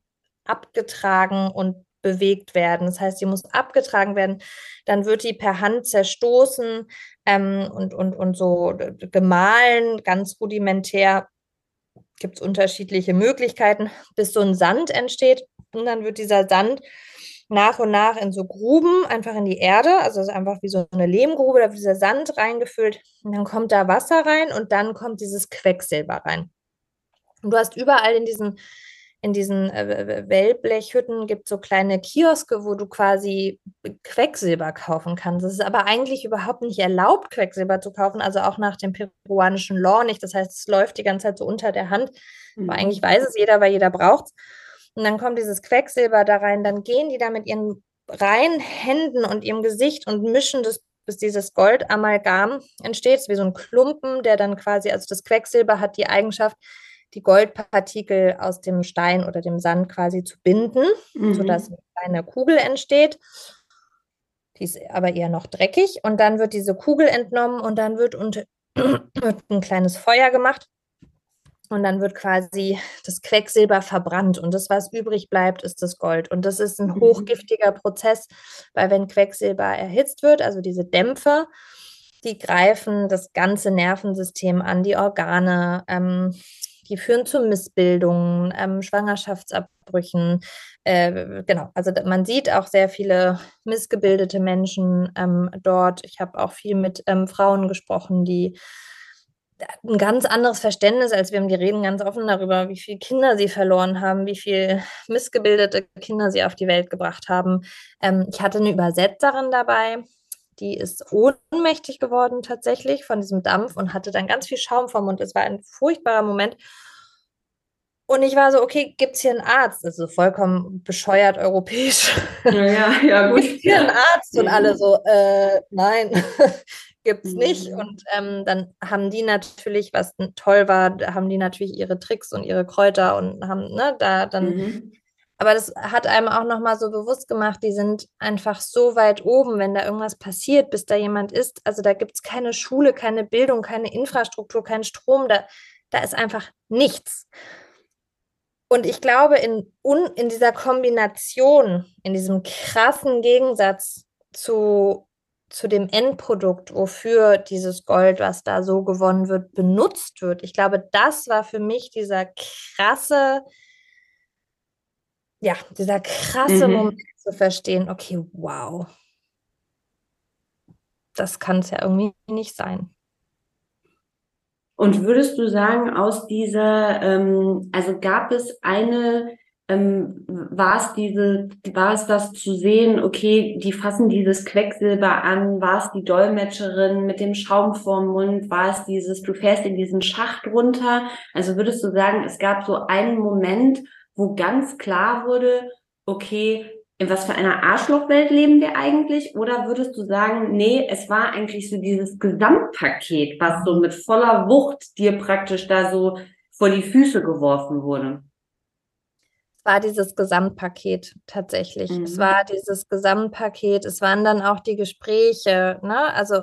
abgetragen und bewegt werden. Das heißt, sie muss abgetragen werden, dann wird die per Hand zerstoßen ähm, und, und, und so gemahlen, ganz rudimentär. Gibt es unterschiedliche Möglichkeiten, bis so ein Sand entsteht. Und dann wird dieser Sand nach und nach in so Gruben, einfach in die Erde, also ist einfach wie so eine Lehmgrube, da wird dieser Sand reingefüllt und dann kommt da Wasser rein und dann kommt dieses Quecksilber rein. Und du hast überall in diesen in diesen äh, Wellblechhütten gibt es so kleine Kioske, wo du quasi Quecksilber kaufen kannst. Es ist aber eigentlich überhaupt nicht erlaubt, Quecksilber zu kaufen, also auch nach dem peruanischen Law nicht. Das heißt, es läuft die ganze Zeit so unter der Hand. Mhm. Aber eigentlich weiß es jeder, weil jeder braucht es. Und dann kommt dieses Quecksilber da rein, dann gehen die da mit ihren reinen Händen und ihrem Gesicht und mischen das bis dieses Goldamalgam entsteht. Es ist wie so ein Klumpen, der dann quasi, also das Quecksilber hat die Eigenschaft, die Goldpartikel aus dem Stein oder dem Sand quasi zu binden, mhm. sodass eine kleine Kugel entsteht. Die ist aber eher noch dreckig. Und dann wird diese Kugel entnommen und dann wird, unter, wird ein kleines Feuer gemacht. Und dann wird quasi das Quecksilber verbrannt. Und das, was übrig bleibt, ist das Gold. Und das ist ein mhm. hochgiftiger Prozess, weil wenn Quecksilber erhitzt wird, also diese Dämpfe, die greifen das ganze Nervensystem an, die Organe, ähm, die führen zu Missbildungen, ähm, Schwangerschaftsabbrüchen. Äh, genau, also man sieht auch sehr viele missgebildete Menschen ähm, dort. Ich habe auch viel mit ähm, Frauen gesprochen, die ein ganz anderes Verständnis als wir haben. Die reden ganz offen darüber, wie viele Kinder sie verloren haben, wie viele missgebildete Kinder sie auf die Welt gebracht haben. Ähm, ich hatte eine Übersetzerin dabei, die ist ohnmächtig geworden tatsächlich von diesem Dampf und hatte dann ganz viel Schaum vom Mund. Es war ein furchtbarer Moment. Und ich war so, okay, gibt es hier einen Arzt? Also vollkommen bescheuert europäisch. Ja, ja, ja gut. Gibt hier einen Arzt? Und alle so, äh, nein, gibt es nicht. Mhm. Und ähm, dann haben die natürlich, was toll war, haben die natürlich ihre Tricks und ihre Kräuter und haben, ne, da dann. Mhm. Aber das hat einem auch nochmal so bewusst gemacht, die sind einfach so weit oben, wenn da irgendwas passiert, bis da jemand ist. Also da gibt es keine Schule, keine Bildung, keine Infrastruktur, keinen Strom, da, da ist einfach nichts. Und ich glaube, in, un, in dieser Kombination, in diesem krassen Gegensatz zu, zu dem Endprodukt, wofür dieses Gold, was da so gewonnen wird, benutzt wird, ich glaube, das war für mich dieser krasse, ja, dieser krasse Mhm. Moment zu verstehen, okay, wow, das kann es ja irgendwie nicht sein. Und würdest du sagen, aus dieser, ähm, also gab es eine, ähm, war es diese, war es das zu sehen, okay, die fassen dieses Quecksilber an, war es die Dolmetscherin mit dem Schaum vorm Mund, war es dieses, du fährst in diesen Schacht runter? Also würdest du sagen, es gab so einen Moment, wo ganz klar wurde, okay, in was für einer Arschlochwelt leben wir eigentlich? Oder würdest du sagen, nee, es war eigentlich so dieses Gesamtpaket, was so mit voller Wucht dir praktisch da so vor die Füße geworfen wurde? Es war dieses Gesamtpaket tatsächlich. Es Mhm. war dieses Gesamtpaket. Es waren dann auch die Gespräche, ne? Also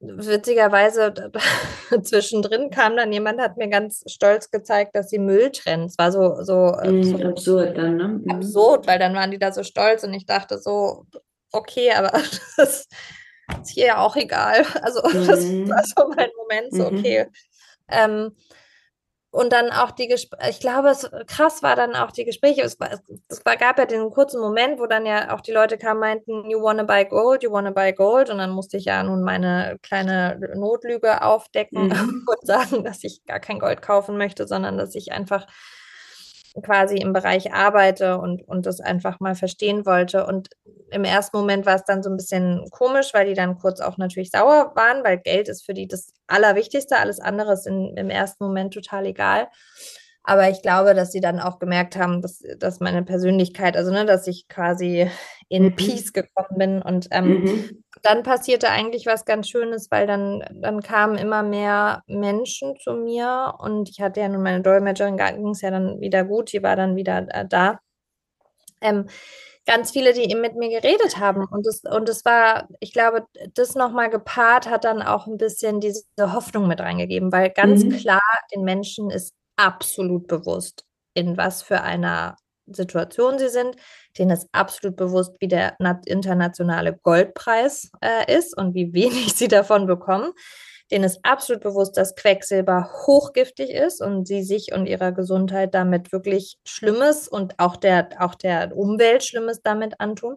witzigerweise zwischendrin kam dann jemand, hat mir ganz stolz gezeigt, dass sie Müll trennen. Es war so, so, Mhm, so absurd dann, ne? Mhm. absurd, weil dann waren die da so stolz und ich dachte so, okay, aber das ist hier ja auch egal. Also das Mhm. war so mein Moment, so Mhm. okay. Ähm, und dann auch die Gespräche, ich glaube, es krass war dann auch die Gespräche. Es, war, es war, gab ja den kurzen Moment, wo dann ja auch die Leute kamen, meinten, you wanna buy gold, you wanna buy gold. Und dann musste ich ja nun meine kleine Notlüge aufdecken Mhm. und sagen, dass ich gar kein Gold kaufen möchte, sondern dass ich einfach quasi im Bereich arbeite und, und das einfach mal verstehen wollte. Und im ersten Moment war es dann so ein bisschen komisch, weil die dann kurz auch natürlich sauer waren, weil Geld ist für die das Allerwichtigste, alles andere ist in, im ersten Moment total egal. Aber ich glaube, dass sie dann auch gemerkt haben, dass, dass meine Persönlichkeit, also ne, dass ich quasi in Mhm. Peace gekommen bin. Und ähm, Mhm. Dann passierte eigentlich was ganz Schönes, weil dann, dann kamen immer mehr Menschen zu mir und ich hatte ja nun meine Dolmetscherin, ging es ja dann wieder gut, die war dann wieder äh, da. Ähm, ganz viele, die eben mit mir geredet haben und es und war, ich glaube, das nochmal gepaart hat dann auch ein bisschen diese Hoffnung mit reingegeben, weil ganz Mhm. klar den Menschen ist absolut bewusst, in was für einer Situation sie sind. Denen ist absolut bewusst, wie der nat- internationale Goldpreis äh, ist und wie wenig sie davon bekommen. Denen ist absolut bewusst, dass Quecksilber hochgiftig ist und sie sich und ihrer Gesundheit damit wirklich Schlimmes und auch der, auch der Umwelt Schlimmes damit antun.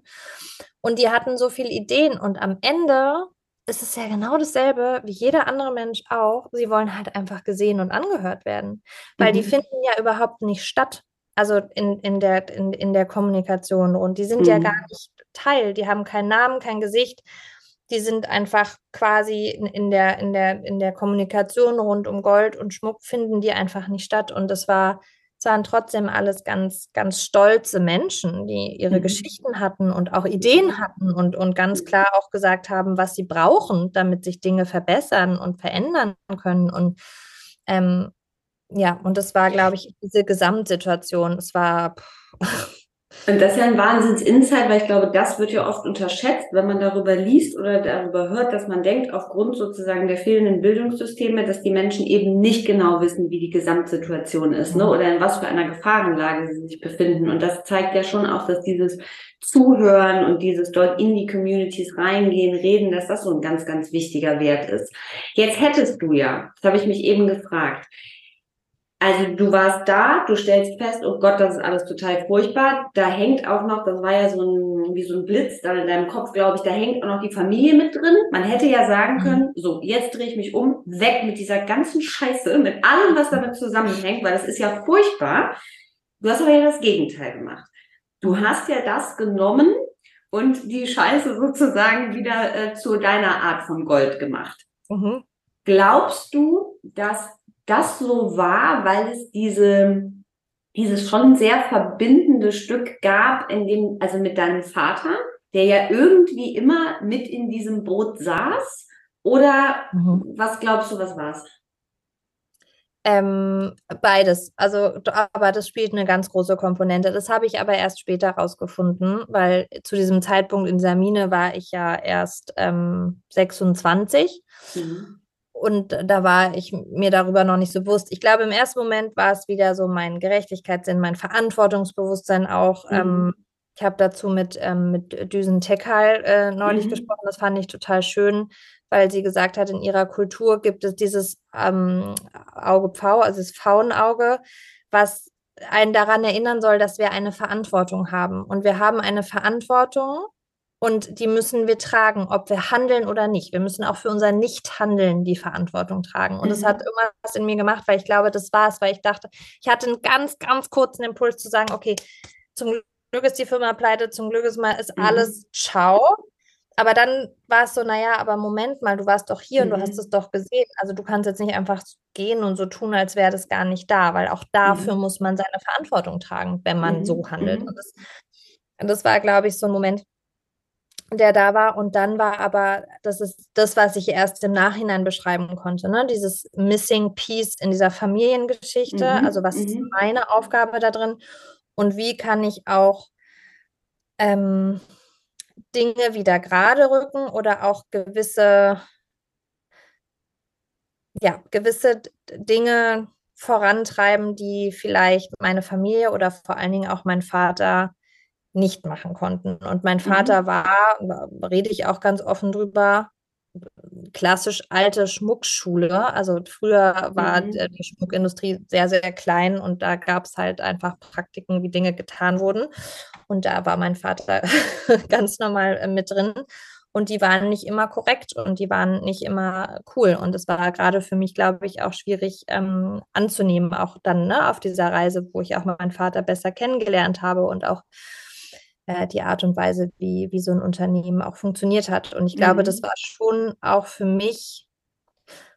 Und die hatten so viele Ideen und am Ende ist es ja genau dasselbe wie jeder andere Mensch auch. Sie wollen halt einfach gesehen und angehört werden, weil die Mhm. finden ja überhaupt nicht statt. Also in, in, der, in, in der Kommunikation und die sind ja gar Mhm. nicht Teil, die haben keinen Namen, kein Gesicht, die sind einfach quasi in, in, der, in, der, in der Kommunikation rund um Gold und Schmuck finden die einfach nicht statt. Und das war, es waren trotzdem alles ganz, ganz stolze Menschen, die ihre Mhm. Geschichten hatten und auch Ideen hatten und, und ganz klar auch gesagt haben, was sie brauchen, damit sich Dinge verbessern und verändern können. Und ähm, ja, und das war, glaube ich, diese Gesamtsituation. Es war, pff, Und das ist ja ein Wahnsinns-Insight, weil ich glaube, das wird ja oft unterschätzt, wenn man darüber liest oder darüber hört, dass man denkt, aufgrund sozusagen der fehlenden Bildungssysteme, dass die Menschen eben nicht genau wissen, wie die Gesamtsituation ist, ne, oder in was für einer Gefahrenlage sie sich befinden. Und das zeigt ja schon auch, dass dieses Zuhören und dieses dort in die Communities reingehen, reden, dass das so ein ganz, ganz wichtiger Wert ist. Jetzt hättest du ja, das habe ich mich eben gefragt, also du warst da, du stellst fest, oh Gott, das ist alles total furchtbar. Da hängt auch noch, das war ja so ein, wie so ein Blitz da in deinem Kopf, glaube ich, da hängt auch noch die Familie mit drin. Man hätte ja sagen können, so, jetzt drehe ich mich um, weg mit dieser ganzen Scheiße, mit allem, was damit zusammenhängt, weil das ist ja furchtbar. Du hast aber ja das Gegenteil gemacht. Du hast ja das genommen und die Scheiße sozusagen wieder äh, zu deiner Art von Gold gemacht. mhm. Glaubst du, dass das so war, weil es diese, dieses schon sehr verbindende Stück gab, in dem, also mit deinem Vater, der ja irgendwie immer mit in diesem Boot saß Oder mhm. was glaubst du, was war's? Ähm, beides. Also, aber das spielt eine ganz große Komponente. Das habe ich aber erst später rausgefunden, weil zu diesem Zeitpunkt in Samine war ich ja erst ähm, 26. Mhm. Und da war ich mir darüber noch nicht so bewusst. Ich glaube, im ersten Moment war es wieder so mein Gerechtigkeitssinn, mein Verantwortungsbewusstsein auch. Mhm. Ähm, ich habe dazu mit, ähm, mit Düsen Tekal äh, neulich mhm. gesprochen. Das fand ich total schön, weil sie gesagt hat, in ihrer Kultur gibt es dieses ähm, Auge Pfau, also das Pfauenauge, was einen daran erinnern soll, dass wir eine Verantwortung haben. Und wir haben eine Verantwortung und die müssen wir tragen, ob wir handeln oder nicht. Wir müssen auch für unser Nichthandeln die Verantwortung tragen. Und es mhm. hat irgendwas in mir gemacht, weil ich glaube, das war es, weil ich dachte, ich hatte einen ganz, ganz kurzen Impuls zu sagen, okay, zum Glück ist die Firma pleite, zum Glück ist, mal, ist mhm. alles ciao. Aber dann war es so, naja, aber Moment mal, du warst doch hier mhm. und du hast mhm. es doch gesehen. Also du kannst jetzt nicht einfach gehen und so tun, als wäre das gar nicht da, weil auch dafür mhm. muss man seine Verantwortung tragen, wenn man mhm. so handelt. Und das, und das war, glaube ich, so ein Moment, der da war. Und dann war aber, das ist das, was ich erst im Nachhinein beschreiben konnte, ne? dieses Missing Piece in dieser Familiengeschichte. Mhm, also was ist mhm. meine Aufgabe da drin und wie kann ich auch ähm, Dinge wieder gerade rücken oder auch gewisse, ja, gewisse Dinge vorantreiben, die vielleicht meine Familie oder vor allen Dingen auch mein Vater nicht machen konnten. Und mein Vater mhm. war, rede ich auch ganz offen drüber, klassisch alte Schmuckschule. Also früher war mhm. die Schmuckindustrie sehr, sehr klein und da gab es halt einfach Praktiken, wie Dinge getan wurden. Und da war mein Vater ganz normal äh, mit drin. Und die waren nicht immer korrekt und die waren nicht immer cool. Und es war gerade für mich, glaube ich, auch schwierig ähm, anzunehmen, auch dann ne, auf dieser Reise, wo ich auch meinen Vater besser kennengelernt habe und auch äh, die Art und Weise, wie, wie so ein Unternehmen auch funktioniert hat. Und ich glaube, mhm. das war schon auch für mich,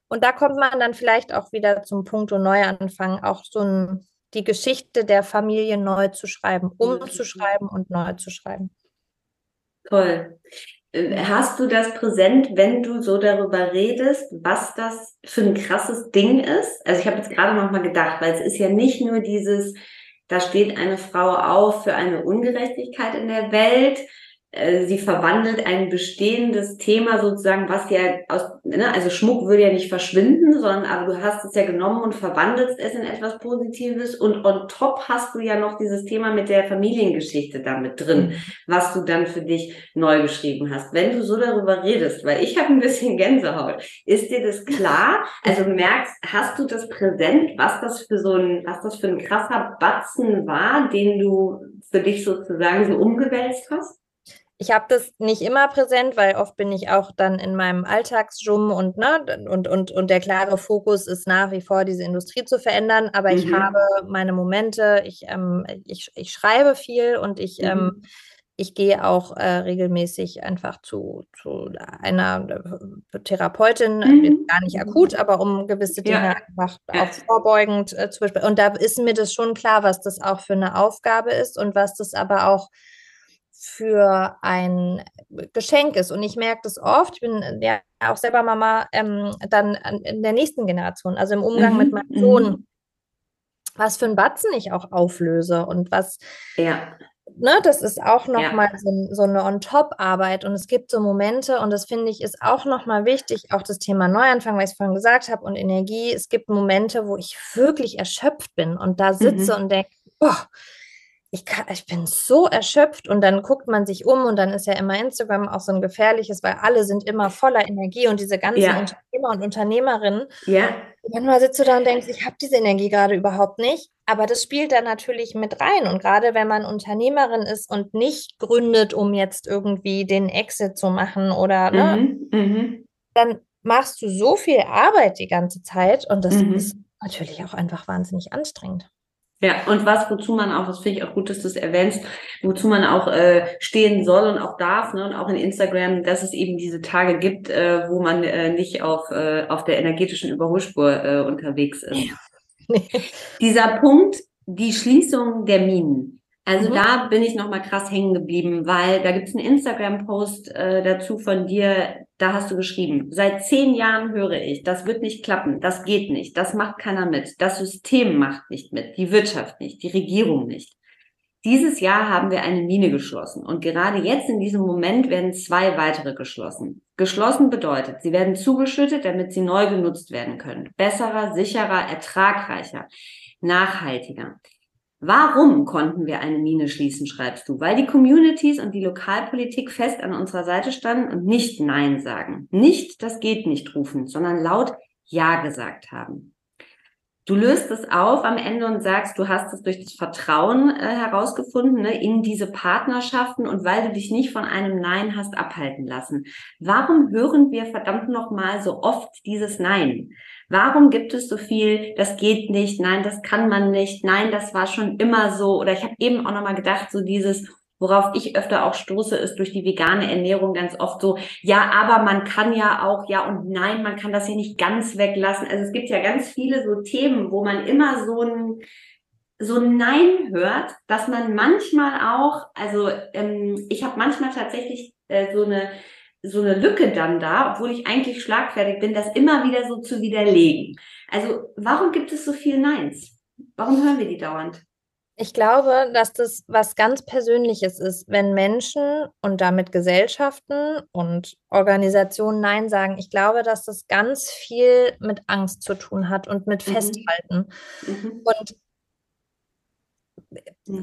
und da kommt man dann vielleicht auch wieder zum Punkt und Neuanfang, auch so ein, die Geschichte der Familie neu zu schreiben, umzuschreiben und neu zu schreiben. Toll. Äh, hast du das präsent, wenn du so darüber redest, was das für ein krasses Ding ist? Also ich habe jetzt gerade noch mal gedacht, weil es ist ja nicht nur dieses, da steht eine Frau auf für eine Ungerechtigkeit in der Welt. Äh, sie verwandelt ein bestehendes Thema sozusagen, was ja aus, ne, also Schmuck würde ja nicht verschwinden, sondern aber du hast es ja genommen und verwandelst es in etwas Positives und on top hast du ja noch dieses Thema mit der Familiengeschichte damit drin, mhm. was du dann für dich neu geschrieben hast. Wenn du so darüber redest, weil ich habe ein bisschen Gänsehaut, ist dir das klar? Also merkst, hast du das präsent, was das für so ein, was das für ein krasser Batzen war, den du für dich sozusagen so umgewälzt hast? Ich habe das nicht immer präsent, weil oft bin ich auch dann in meinem Alltagsjum und, ne, und, und, und der klare Fokus ist nach wie vor, diese Industrie zu verändern. Aber mhm. ich habe meine Momente, ich, ähm, ich, ich schreibe viel und ich, ähm, mhm. ähm, ich gehe auch äh, regelmäßig einfach zu, zu einer äh, Therapeutin, mhm. gar nicht akut, aber um gewisse Dinge ja. einfach auch vorbeugend äh, zu besprechen. Und da ist mir das schon klar, was das auch für eine Aufgabe ist und was das aber auch für ein Geschenk ist. Und ich merke das oft, ich bin ja auch selber Mama, ähm, dann in der nächsten Generation, also im Umgang mhm. mit meinem mhm. Sohn, was für ein Batzen ich auch auflöse und was. Ja. Ne, das ist auch nochmal ja. so, so eine On-Top-Arbeit und es gibt so Momente und das finde ich ist auch nochmal wichtig, auch das Thema Neuanfang, weil ich es vorhin gesagt habe und Energie. Es gibt Momente, wo ich wirklich erschöpft bin und da sitze mhm. und denke, boah, ich, kann, ich bin so erschöpft und dann guckt man sich um und dann ist ja immer Instagram auch so ein gefährliches, weil alle sind immer voller Energie und diese ganzen ja. Unternehmer und Unternehmerinnen. Ja. manchmal sitzt du da und denkst, ich habe diese Energie gerade überhaupt nicht. Aber das spielt da natürlich mit rein. Und gerade wenn man Unternehmerin ist und nicht gründet, um jetzt irgendwie den Exit zu machen oder ne, mhm, ne, dann machst du so viel Arbeit die ganze Zeit und das mhm. ist natürlich auch einfach wahnsinnig anstrengend. Ja, und was, wozu man auch, das finde ich auch gut, dass du es erwähnst, wozu man auch äh, stehen soll und auch darf, ne, und auch in Instagram, dass es eben diese Tage gibt, äh, wo man äh, nicht auf, äh, auf der energetischen Überholspur äh, unterwegs ist. Dieser Punkt, die Schließung der Minen. Also mhm. da bin ich nochmal krass hängen geblieben, weil da gibt's einen Instagram-Post äh, dazu von dir, da hast du geschrieben, seit zehn Jahren höre ich, das wird nicht klappen, das geht nicht, das macht keiner mit, das System macht nicht mit, die Wirtschaft nicht, die Regierung nicht. Dieses Jahr haben wir eine Mine geschlossen und gerade jetzt in diesem Moment werden zwei weitere geschlossen. Geschlossen bedeutet, sie werden zugeschüttet, damit sie neu genutzt werden können. Besserer, sicherer, ertragreicher, nachhaltiger. Warum konnten wir eine Mine schließen, schreibst du? Weil die Communities und die Lokalpolitik fest an unserer Seite standen und nicht Nein sagen. Nicht das geht nicht rufen, sondern laut Ja gesagt haben. Du löst es auf am Ende und sagst, du hast es durch das Vertrauen äh, herausgefunden ne, in diese Partnerschaften und weil du dich nicht von einem Nein hast abhalten lassen. Warum hören wir verdammt nochmal so oft dieses Nein? Warum gibt es so viel, das geht nicht, nein, das kann man nicht, nein, das war schon immer so? Oder ich habe eben auch nochmal gedacht, so dieses, worauf ich öfter auch stoße, ist durch die vegane Ernährung ganz oft so, ja, aber man kann ja auch, ja und nein, man kann das ja nicht ganz weglassen. Also es gibt ja ganz viele so Themen, wo man immer so ein so ein Nein hört, dass man manchmal auch, also ähm, ich habe manchmal tatsächlich äh, so eine so eine Lücke dann da, obwohl ich eigentlich schlagfertig bin, das immer wieder so zu widerlegen. Also warum gibt es so viel Neins? Warum hören wir die dauernd? Ich glaube, dass das was ganz Persönliches ist, wenn Menschen und damit Gesellschaften und Organisationen Nein sagen. Ich glaube, dass das ganz viel mit Angst zu tun hat und mit mhm. Festhalten. Mhm. Und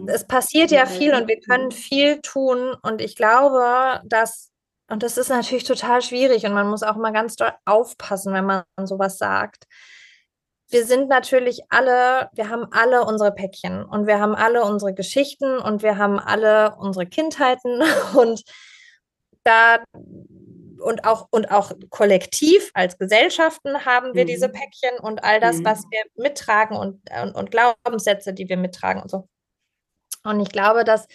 es passiert ja viel und wir können viel tun. Und ich glaube, dass und das ist natürlich total schwierig und man muss auch mal ganz doll aufpassen, wenn man sowas sagt. Wir sind natürlich alle, wir haben alle unsere Päckchen und wir haben alle unsere Geschichten und wir haben alle unsere Kindheiten und da und auch und auch kollektiv als Gesellschaften haben wir mhm. diese Päckchen und all das, mhm. was wir mittragen und, und, und, Glaubenssätze, die wir mittragen und so. Und ich glaube, dass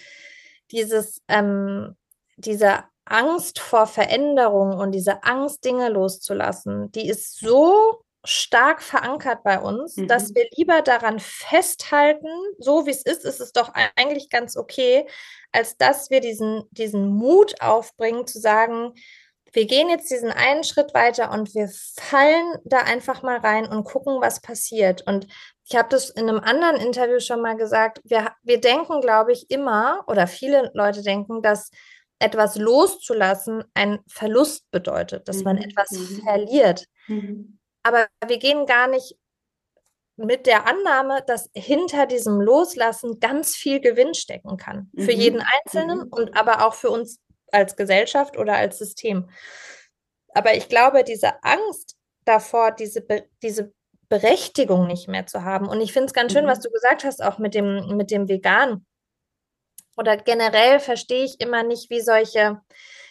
dieses ähm, diese Angst vor Veränderung und diese Angst, Dinge loszulassen, die ist so stark verankert bei uns, mhm. dass wir lieber daran festhalten, so wie es ist, ist es doch eigentlich ganz okay, als dass wir diesen, diesen Mut aufbringen, zu sagen, wir gehen jetzt diesen einen Schritt weiter und wir fallen da einfach mal rein und gucken, was passiert. Und ich habe das in einem anderen Interview schon mal gesagt, wir, wir denken, glaube ich, immer, oder viele Leute denken, dass etwas loszulassen ein Verlust bedeutet, dass man mhm. etwas mhm. verliert. Mhm. Aber wir gehen gar nicht mit der Annahme, dass hinter diesem Loslassen ganz viel Gewinn stecken kann. Für mhm. jeden Einzelnen mhm. und aber auch für uns als Gesellschaft oder als System. Aber ich glaube, diese Angst davor, diese, Be diese Berechtigung nicht mehr zu haben. Und ich finde es ganz schön, was mhm. du gesagt hast, auch mit dem, mit dem Vegan oder generell verstehe ich immer nicht, wie solche,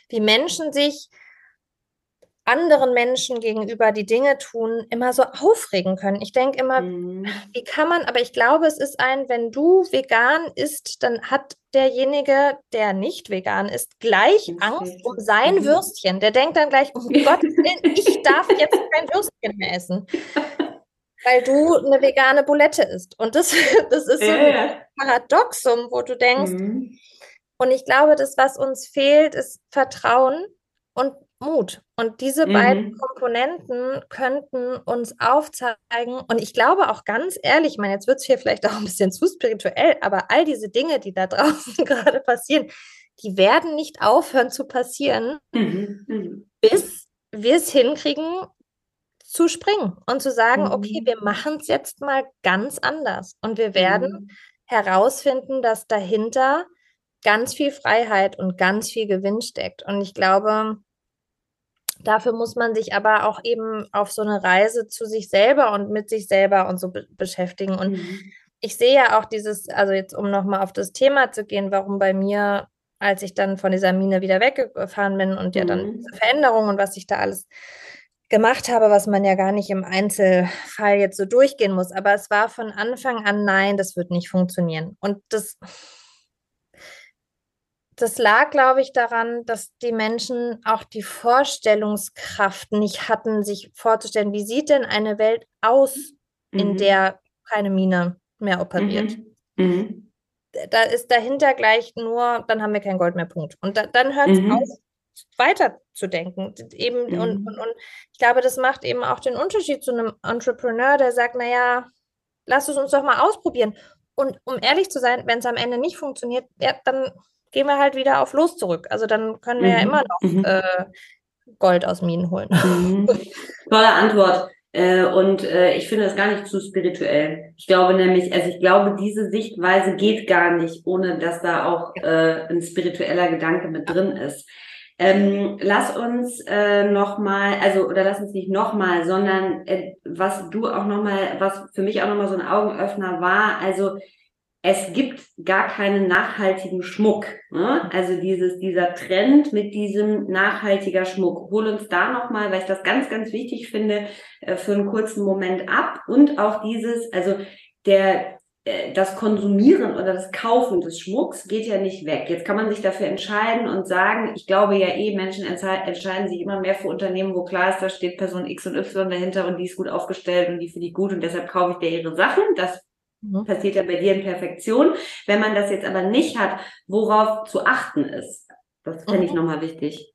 wie Menschen sich anderen Menschen gegenüber die Dinge tun, immer so aufregen können. Ich denke immer, mhm. wie kann man, aber ich glaube, es ist ein, wenn du vegan isst, dann hat derjenige, der nicht vegan ist, gleich Angst um sein mhm. Würstchen. Der denkt dann gleich, um Gottes Willen, ich darf jetzt kein Würstchen mehr essen weil du eine vegane Bulette isst. Und das, das ist so ein Paradoxum, wo du denkst, mhm. und ich glaube, das, was uns fehlt, ist Vertrauen und Mut. Und diese mhm. beiden Komponenten könnten uns aufzeigen. Und ich glaube auch ganz ehrlich, ich meine, jetzt wird es hier vielleicht auch ein bisschen zu spirituell, aber all diese Dinge, die da draußen gerade passieren, die werden nicht aufhören zu passieren, mhm. mhm. bis wir es hinkriegen, zu springen und zu sagen, mhm. okay, wir machen es jetzt mal ganz anders. Und wir werden mhm. herausfinden, dass dahinter ganz viel Freiheit und ganz viel Gewinn steckt. Und ich glaube, dafür muss man sich aber auch eben auf so eine Reise zu sich selber und mit sich selber und so be beschäftigen. Und mhm. ich sehe ja auch dieses, also jetzt um nochmal auf das Thema zu gehen, warum bei mir, als ich dann von dieser Mine wieder weggefahren bin und ja dann mhm. diese Veränderung und was ich da alles gemacht habe, was man ja gar nicht im Einzelfall jetzt so durchgehen muss. Aber es war von Anfang an, nein, das wird nicht funktionieren. Und das, das lag, glaube ich, daran, dass die Menschen auch die Vorstellungskraft nicht hatten, sich vorzustellen, wie sieht denn eine Welt aus, mhm. in der keine Mine mehr operiert. Mhm. Mhm da ist dahinter gleich nur, dann haben wir kein Gold mehr, Punkt. Und da, dann hört es mhm. auf, weiter zu denken. Eben, mhm. und, und, und ich glaube, das macht eben auch den Unterschied zu einem Entrepreneur, der sagt, naja, lass es uns doch mal ausprobieren. Und um ehrlich zu sein, wenn es am Ende nicht funktioniert, ja, dann gehen wir halt wieder auf Los zurück. Also dann können wir mhm. ja immer noch mhm. äh, Gold aus Minen holen. Mhm. Tolle Antwort. Äh, und äh, ich finde das gar nicht zu spirituell. Ich glaube nämlich, also ich glaube, diese Sichtweise geht gar nicht, ohne dass da auch äh, ein spiritueller Gedanke mit drin ist. Ähm, lass uns äh, nochmal, also oder lass uns nicht nochmal, sondern äh, was du auch nochmal, was für mich auch nochmal so ein Augenöffner war, also es gibt gar keinen nachhaltigen Schmuck. Ne? Also dieses, dieser Trend mit diesem nachhaltiger Schmuck. Hol uns da nochmal, weil ich das ganz, ganz wichtig finde, äh, für einen kurzen Moment ab. Und auch dieses, also der, das Konsumieren oder das Kaufen des Schmucks geht ja nicht weg. Jetzt kann man sich dafür entscheiden und sagen, ich glaube ja eh, Menschen entscheiden sich immer mehr für Unternehmen, wo klar ist, da steht Person X und Y dahinter und die ist gut aufgestellt und die finde ich gut und deshalb kaufe ich der ihre Sachen. Das Mhm. Passiert ja bei dir in Perfektion. Wenn man das jetzt aber nicht hat, worauf zu achten ist, das finde ich mhm. nochmal wichtig.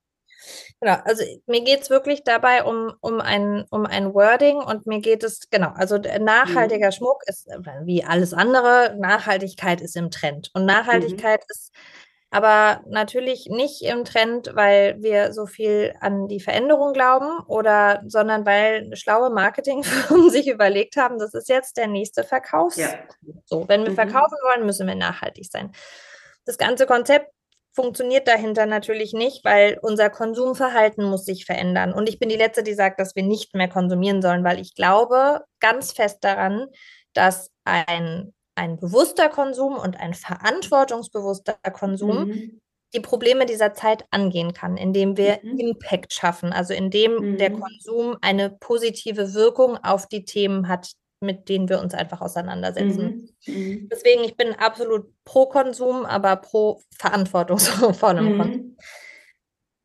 Genau, also mir geht es wirklich dabei um, um, ein, um ein Wording und mir geht es, genau, also nachhaltiger mhm. Schmuck ist äh, wie alles andere, Nachhaltigkeit ist im Trend. Und Nachhaltigkeit mhm. ist aber natürlich nicht im Trend, weil wir so viel an die Veränderung glauben oder, sondern weil schlaue Marketingfirmen sich überlegt haben, das ist jetzt der nächste Verkaufs. Ja. So, wenn wir mhm. verkaufen wollen, müssen wir nachhaltig sein. Das ganze Konzept funktioniert dahinter natürlich nicht, weil unser Konsumverhalten muss sich verändern. Und ich bin die Letzte, die sagt, dass wir nicht mehr konsumieren sollen, weil ich glaube ganz fest daran, dass ein ein bewusster Konsum und ein verantwortungsbewusster Konsum mhm. die Probleme dieser Zeit angehen kann, indem wir mhm. Impact schaffen, also indem mhm. der Konsum eine positive Wirkung auf die Themen hat, mit denen wir uns einfach auseinandersetzen. Mhm. Mhm. Deswegen, ich bin absolut pro Konsum, aber pro verantwortungsvollem Konsum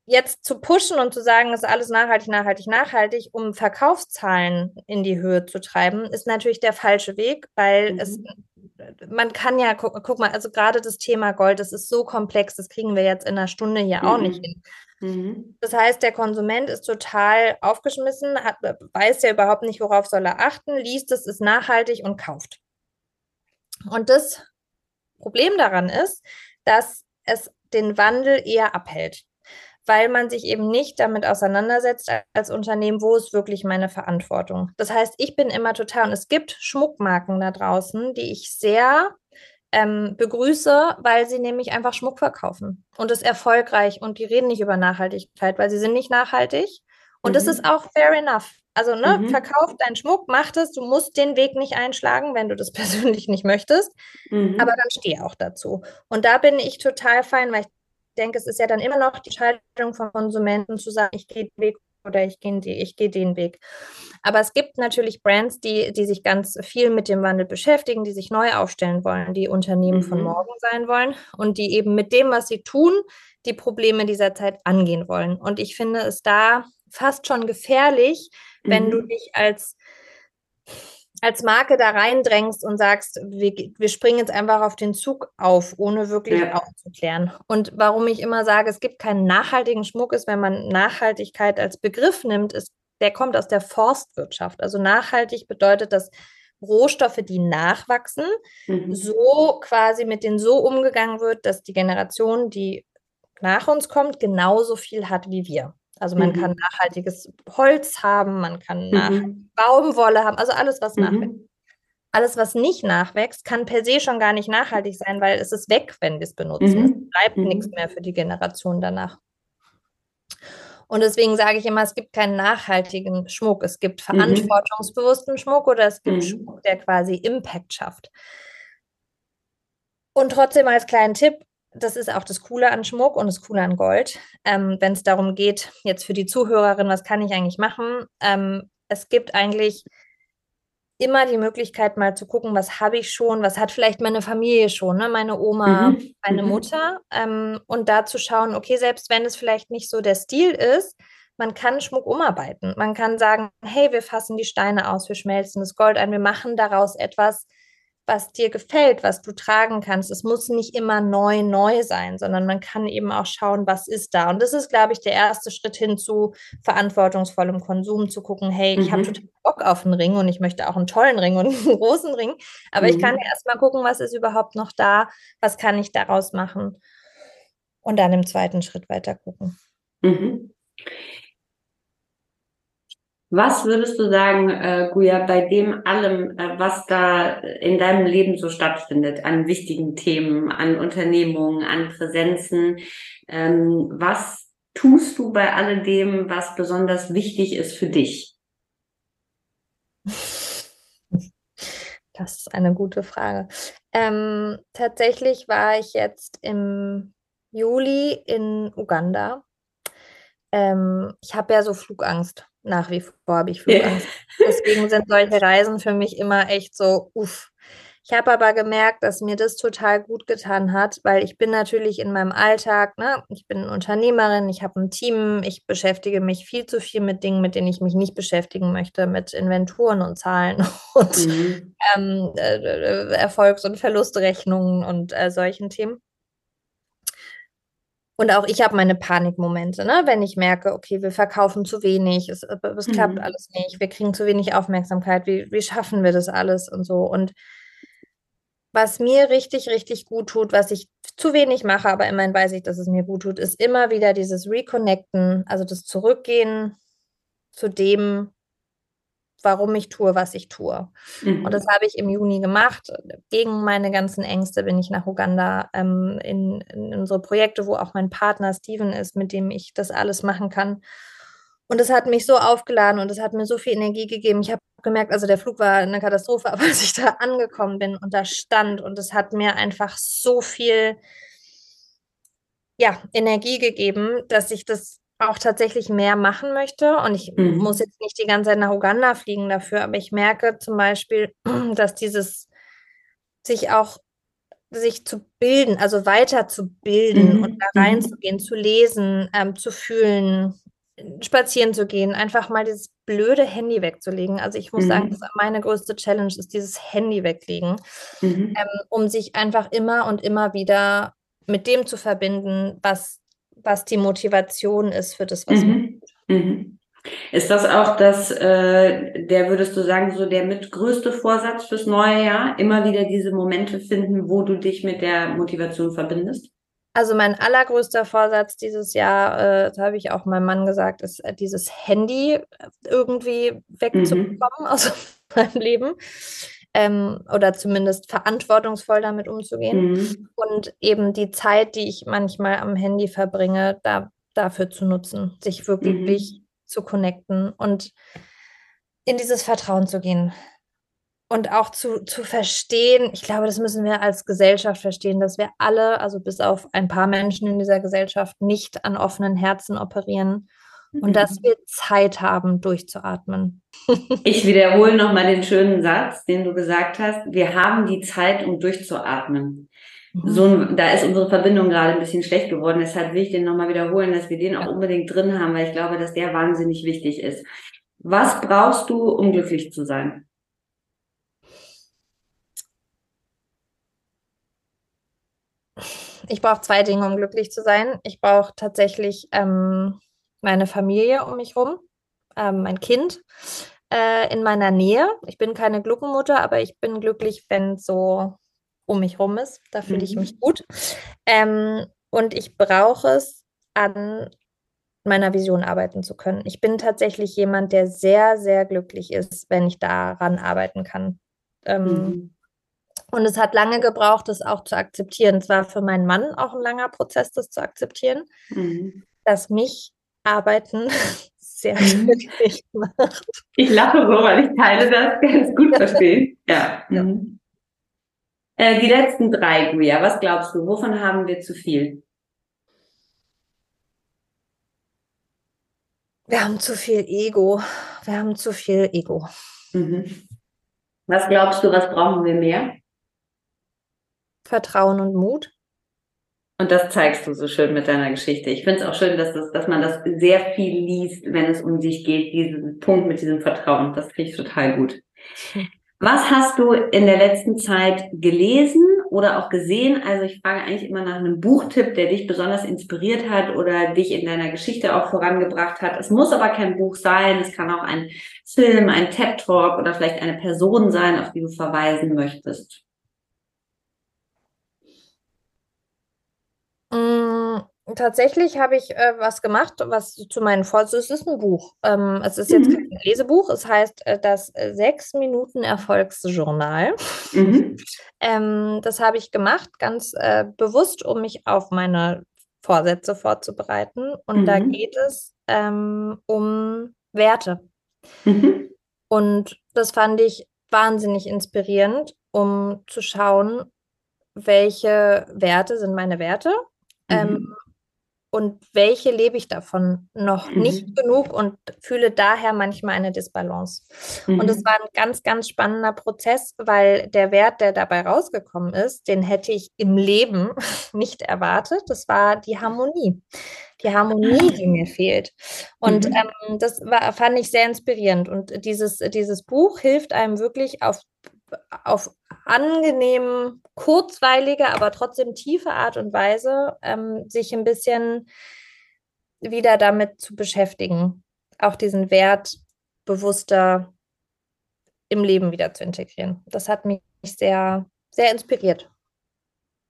jetzt zu pushen und zu sagen, es ist alles nachhaltig, nachhaltig, nachhaltig, um Verkaufszahlen in die Höhe zu treiben, ist natürlich der falsche Weg, weil mhm. es man kann ja, guck, guck, mal, also gerade das Thema Gold, das ist so komplex, das kriegen wir jetzt in einer Stunde hier mhm. auch nicht mhm. hin. Mhm. Das heißt, der Konsument ist total aufgeschmissen, hat, weiß ja überhaupt nicht, worauf soll er achten, liest es, ist nachhaltig und kauft. Und das Problem daran ist, dass es den Wandel eher abhält weil man sich eben nicht damit auseinandersetzt als Unternehmen, wo ist wirklich meine Verantwortung. Das heißt, ich bin immer total, und es gibt Schmuckmarken da draußen, die ich sehr ähm, begrüße, weil sie nämlich einfach Schmuck verkaufen und ist erfolgreich und die reden nicht über Nachhaltigkeit, weil sie sind nicht nachhaltig. Und mhm. das ist auch fair enough. Also, ne, mhm. verkauf deinen Schmuck, mach das. Du musst den Weg nicht einschlagen, wenn du das persönlich nicht möchtest. Mhm. Aber dann steh auch dazu. Und da bin ich total fein, weil ich denke, es ist ja dann immer noch die Entscheidung von Konsumenten zu sagen, ich gehe den Weg oder ich gehe, ich gehe den Weg. Aber es gibt natürlich Brands, die, die sich ganz viel mit dem Wandel beschäftigen, die sich neu aufstellen wollen, die Unternehmen mhm. von morgen sein wollen und die eben mit dem, was sie tun, die Probleme dieser Zeit angehen wollen. Und ich finde es da fast schon gefährlich, mhm. wenn du mhm. dich als als Marke da reindrängst und sagst, wir, wir springen jetzt einfach auf den Zug auf, ohne wirklich ja. aufzuklären. Und warum ich immer sage, es gibt keinen nachhaltigen Schmuck, ist, wenn man Nachhaltigkeit als Begriff nimmt, ist, der kommt aus der Forstwirtschaft. Also nachhaltig bedeutet, dass Rohstoffe, die nachwachsen, mhm. so quasi mit denen so umgegangen wird, dass die Generation, die nach uns kommt, genauso viel hat wie wir. Also man mhm. kann nachhaltiges Holz haben, man kann mhm. Baumwolle haben, also alles, was mhm. nachwächst. Alles, was nicht nachwächst, kann per se schon gar nicht nachhaltig sein, weil es ist weg, wenn wir es benutzen. Es mhm. bleibt nichts mhm. mehr für die Generation danach. Und deswegen sage ich immer, es gibt keinen nachhaltigen Schmuck. Es gibt mhm. verantwortungsbewussten Schmuck oder es gibt Schmuck, der quasi Impact schafft. Und trotzdem als kleinen Tipp, das ist auch das Coole an Schmuck und das Coole an Gold. Ähm, Wenn es darum geht, jetzt für die Zuhörerin, was kann ich eigentlich machen? Ähm, es gibt eigentlich immer die Möglichkeit, mal zu gucken, was habe ich schon, was hat vielleicht meine Familie schon, ne? meine Oma, mhm. meine mhm. Mutter. Ähm, und da zu schauen, okay, selbst wenn es vielleicht nicht so der Stil ist, man kann Schmuck umarbeiten. Man kann sagen, hey, wir fassen die Steine aus, wir schmelzen das Gold ein, wir machen daraus etwas, was dir gefällt, was du tragen kannst. Es muss nicht immer neu, neu sein, sondern man kann eben auch schauen, was ist da. Und das ist, glaube ich, der erste Schritt hin zu verantwortungsvollem Konsum, zu gucken, hey, ich mhm. habe total Bock auf einen Ring und ich möchte auch einen tollen Ring und einen großen Ring. Aber mhm. ich kann mhm. erst mal gucken, was ist überhaupt noch da, was kann ich daraus machen. Und dann im zweiten Schritt weiter gucken. Mhm. Was würdest du sagen, äh, Guya, bei dem allem, äh, was da in deinem Leben so stattfindet, an wichtigen Themen, an Unternehmungen, an Präsenzen, ähm, was tust du bei alledem, was besonders wichtig ist für dich? Das ist eine gute Frage. Ähm, tatsächlich war ich jetzt im Juli in Uganda. Ähm, ich habe ja so Flugangst nach wie vor habe ich Flugangst. Deswegen sind solche Reisen für mich immer echt so, uff. Ich habe aber gemerkt, dass mir das total gut getan hat, weil ich bin natürlich in meinem Alltag, ne, ich bin Unternehmerin, ich habe ein Team, ich beschäftige mich viel zu viel mit Dingen, mit denen ich mich nicht beschäftigen möchte, mit Inventuren und Zahlen und mhm. ähm, äh, Erfolgs- und Verlustrechnungen und äh, solchen Themen. Und auch ich habe meine Panikmomente, ne? wenn ich merke, okay, wir verkaufen zu wenig, es, äh, es klappt mhm. alles nicht, wir kriegen zu wenig Aufmerksamkeit, wie, wie schaffen wir das alles und so. Und was mir richtig, richtig gut tut, was ich zu wenig mache, aber immerhin weiß ich, dass es mir gut tut, ist immer wieder dieses Reconnecten, also das Zurückgehen zu dem, warum ich tue, was ich tue. Mhm. Und das habe ich im Juni gemacht. Gegen meine ganzen Ängste bin ich nach Uganda ähm, in, in, unsere Projekte, wo auch mein Partner Steven ist, mit dem ich das alles machen kann. Und es hat mich so aufgeladen und es hat mir so viel Energie gegeben. Ich habe gemerkt, also der Flug war eine Katastrophe, aber als ich da angekommen bin und da stand und es hat mir einfach so viel ja, Energie gegeben, dass ich das auch tatsächlich mehr machen möchte. Und ich mhm. muss jetzt nicht die ganze Zeit nach Uganda fliegen dafür, aber ich merke zum Beispiel, dass dieses sich auch sich zu bilden, also weiter zu bilden mhm. und da mhm. reinzugehen, zu lesen, ähm, zu fühlen, spazieren zu gehen, einfach mal dieses blöde Handy wegzulegen. Also ich muss mhm. sagen, meine größte Challenge ist dieses Handy weglegen, mhm. ähm, um sich einfach immer und immer wieder mit dem zu verbinden, was was die Motivation ist für das, was mhm. man. Mhm. Ist das auch das, äh, der würdest du sagen, so der mit größte Vorsatz fürs neue Jahr? Immer wieder diese Momente finden, wo du dich mit der Motivation verbindest? Also mein allergrößter Vorsatz dieses Jahr, äh, das habe ich auch meinem Mann gesagt, ist äh, dieses Handy irgendwie wegzubekommen mhm. aus meinem Leben ähm, oder zumindest verantwortungsvoll damit umzugehen. Mhm. Und eben die Zeit, die ich manchmal am Handy verbringe, da, dafür zu nutzen, sich wirklich mhm. zu connecten und in dieses Vertrauen zu gehen. Und auch zu, zu verstehen, ich glaube, das müssen wir als Gesellschaft verstehen, dass wir alle, also bis auf ein paar Menschen in dieser Gesellschaft, nicht an offenen Herzen operieren und dass wir Zeit haben, durchzuatmen. Ich wiederhole nochmal den schönen Satz, den du gesagt hast. Wir haben die Zeit, um durchzuatmen. Mhm. So, da ist unsere Verbindung gerade ein bisschen schlecht geworden. Deshalb will ich den nochmal wiederholen, dass wir den auch unbedingt drin haben, weil ich glaube, dass der wahnsinnig wichtig ist. Was brauchst du, um glücklich zu sein? Ich brauche zwei Dinge, um glücklich zu sein. Ich brauche tatsächlich ähm, meine Familie um mich rum, ähm, mein Kind äh, in meiner Nähe. Ich bin keine Gluckenmutter, aber ich bin glücklich, wenn es so um mich rum ist. Da fühle ich mich mhm. gut. Ähm, und ich brauche es, an meiner Vision arbeiten zu können. Ich bin tatsächlich jemand, der sehr, sehr glücklich ist, wenn ich daran arbeiten kann. Ähm, mhm. Und es hat lange gebraucht, das auch zu akzeptieren. Es war für meinen Mann auch ein langer Prozess, das zu akzeptieren, mhm. dass mich Arbeiten sehr glücklich mhm. macht. Ich lache so, weil ich teile das ganz gut verstehen. Ja. ja. Mhm. Äh, die letzten drei, Guia, was glaubst du, wovon haben wir zu viel? Wir haben zu viel Ego. Wir haben zu viel Ego. Mhm. Was glaubst du, was brauchen wir mehr? Vertrauen und Mut. Und das zeigst du so schön mit deiner Geschichte. Ich finde es auch schön, dass, das, dass man das sehr viel liest, wenn es um dich geht, diesen Punkt mit diesem Vertrauen. Das finde ich total gut. Was hast du in der letzten Zeit gelesen oder auch gesehen? Also ich frage eigentlich immer nach einem Buchtipp, der dich besonders inspiriert hat oder dich in deiner Geschichte auch vorangebracht hat. Es muss aber kein Buch sein, es kann auch ein Film, ein TED Talk oder vielleicht eine Person sein, auf die du verweisen möchtest. Tatsächlich habe ich äh, was gemacht, was zu meinen Vorzügen es ist ein Buch. Ähm, es ist jetzt mhm. kein Lesebuch, es heißt äh, das sechs Minuten Erfolgsjournal. Mhm. Ähm, das habe ich gemacht, ganz äh, bewusst, um mich auf meine Vorsätze vorzubereiten. Und mhm. da geht es ähm, um Werte. Mhm. Und das fand ich wahnsinnig inspirierend, um zu schauen, welche Werte sind meine Werte. Ähm, mhm und welche lebe ich davon noch mhm. nicht genug und fühle daher manchmal eine Disbalance. Mhm. Und es war ein ganz, ganz spannender Prozess, weil der Wert, der dabei rausgekommen ist, den hätte ich im Leben nicht erwartet. Das war die Harmonie. Die Harmonie, die mir fehlt. Und mhm. ähm, das war, fand ich sehr inspirierend. Und dieses, dieses Buch hilft einem wirklich auf auf angenehm kurzweilige, aber trotzdem tiefe Art und Weise ähm, sich ein bisschen wieder damit zu beschäftigen, auch diesen Wert bewusster im Leben wieder zu integrieren. Das hat mich sehr, sehr inspiriert.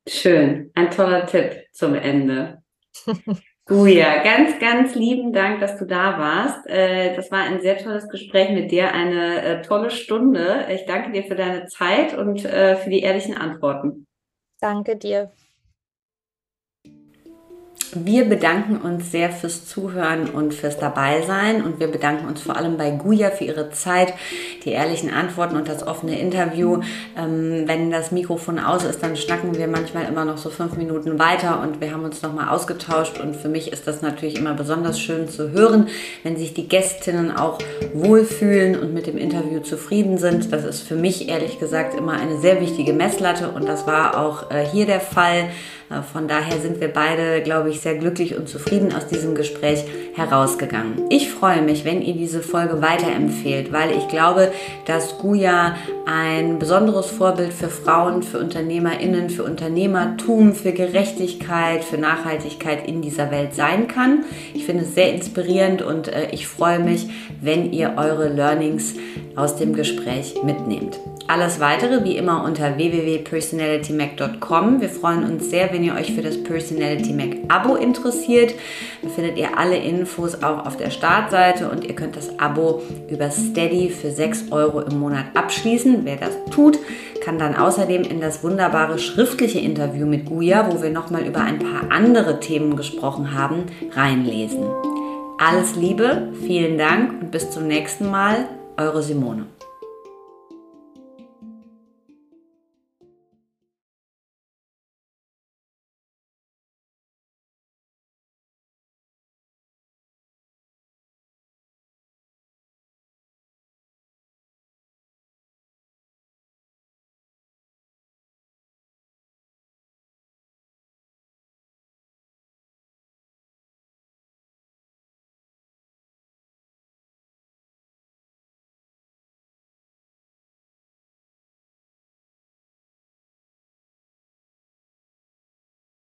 Schön, ein toller Tipp zum Ende. Guja, ganz, ganz lieben Dank, dass du da warst. Äh, das war ein sehr tolles Gespräch mit dir, eine äh, tolle Stunde. Ich danke dir für deine Zeit und äh, für die ehrlichen Antworten. Danke dir. Wir bedanken uns sehr fürs Zuhören und fürs Dabeisein und wir bedanken uns vor allem bei Guya für ihre Zeit, die ehrlichen Antworten und das offene Interview. Ähm, wenn das Mikrofon aus ist, dann schnacken wir manchmal immer noch so fünf Minuten weiter und wir haben uns nochmal ausgetauscht und für mich ist das natürlich immer besonders schön zu hören, wenn sich die Gästinnen auch wohlfühlen und mit dem Interview zufrieden sind. Das ist für mich ehrlich gesagt immer eine sehr wichtige Messlatte und das war auch äh, hier der Fall. Äh, von daher sind wir beide, glaube ich, sehr glücklich und zufrieden aus diesem Gespräch herausgegangen. Ich freue mich, wenn ihr diese Folge weiterempfehlt, weil ich glaube, dass Guya ein besonderes Vorbild für Frauen, für UnternehmerInnen, für Unternehmertum, für Gerechtigkeit, für Nachhaltigkeit in dieser Welt sein kann. Ich finde es sehr inspirierend und äh, ich freue mich, wenn ihr eure Learnings aus dem Gespräch mitnehmt. Alles weitere wie immer unter www.personalitymac.com. Wir freuen uns sehr, wenn ihr euch für das Personality Mac Abo interessiert. Da findet ihr alle Infos auch auf der Startseite und ihr könnt das Abo über Steady für 6 Euro im Monat abschließen. Wer das tut, kann dann außerdem in das wunderbare schriftliche Interview mit Guya, wo wir nochmal über ein paar andere Themen gesprochen haben, reinlesen. Alles Liebe, vielen Dank und bis zum nächsten Mal, eure Simone.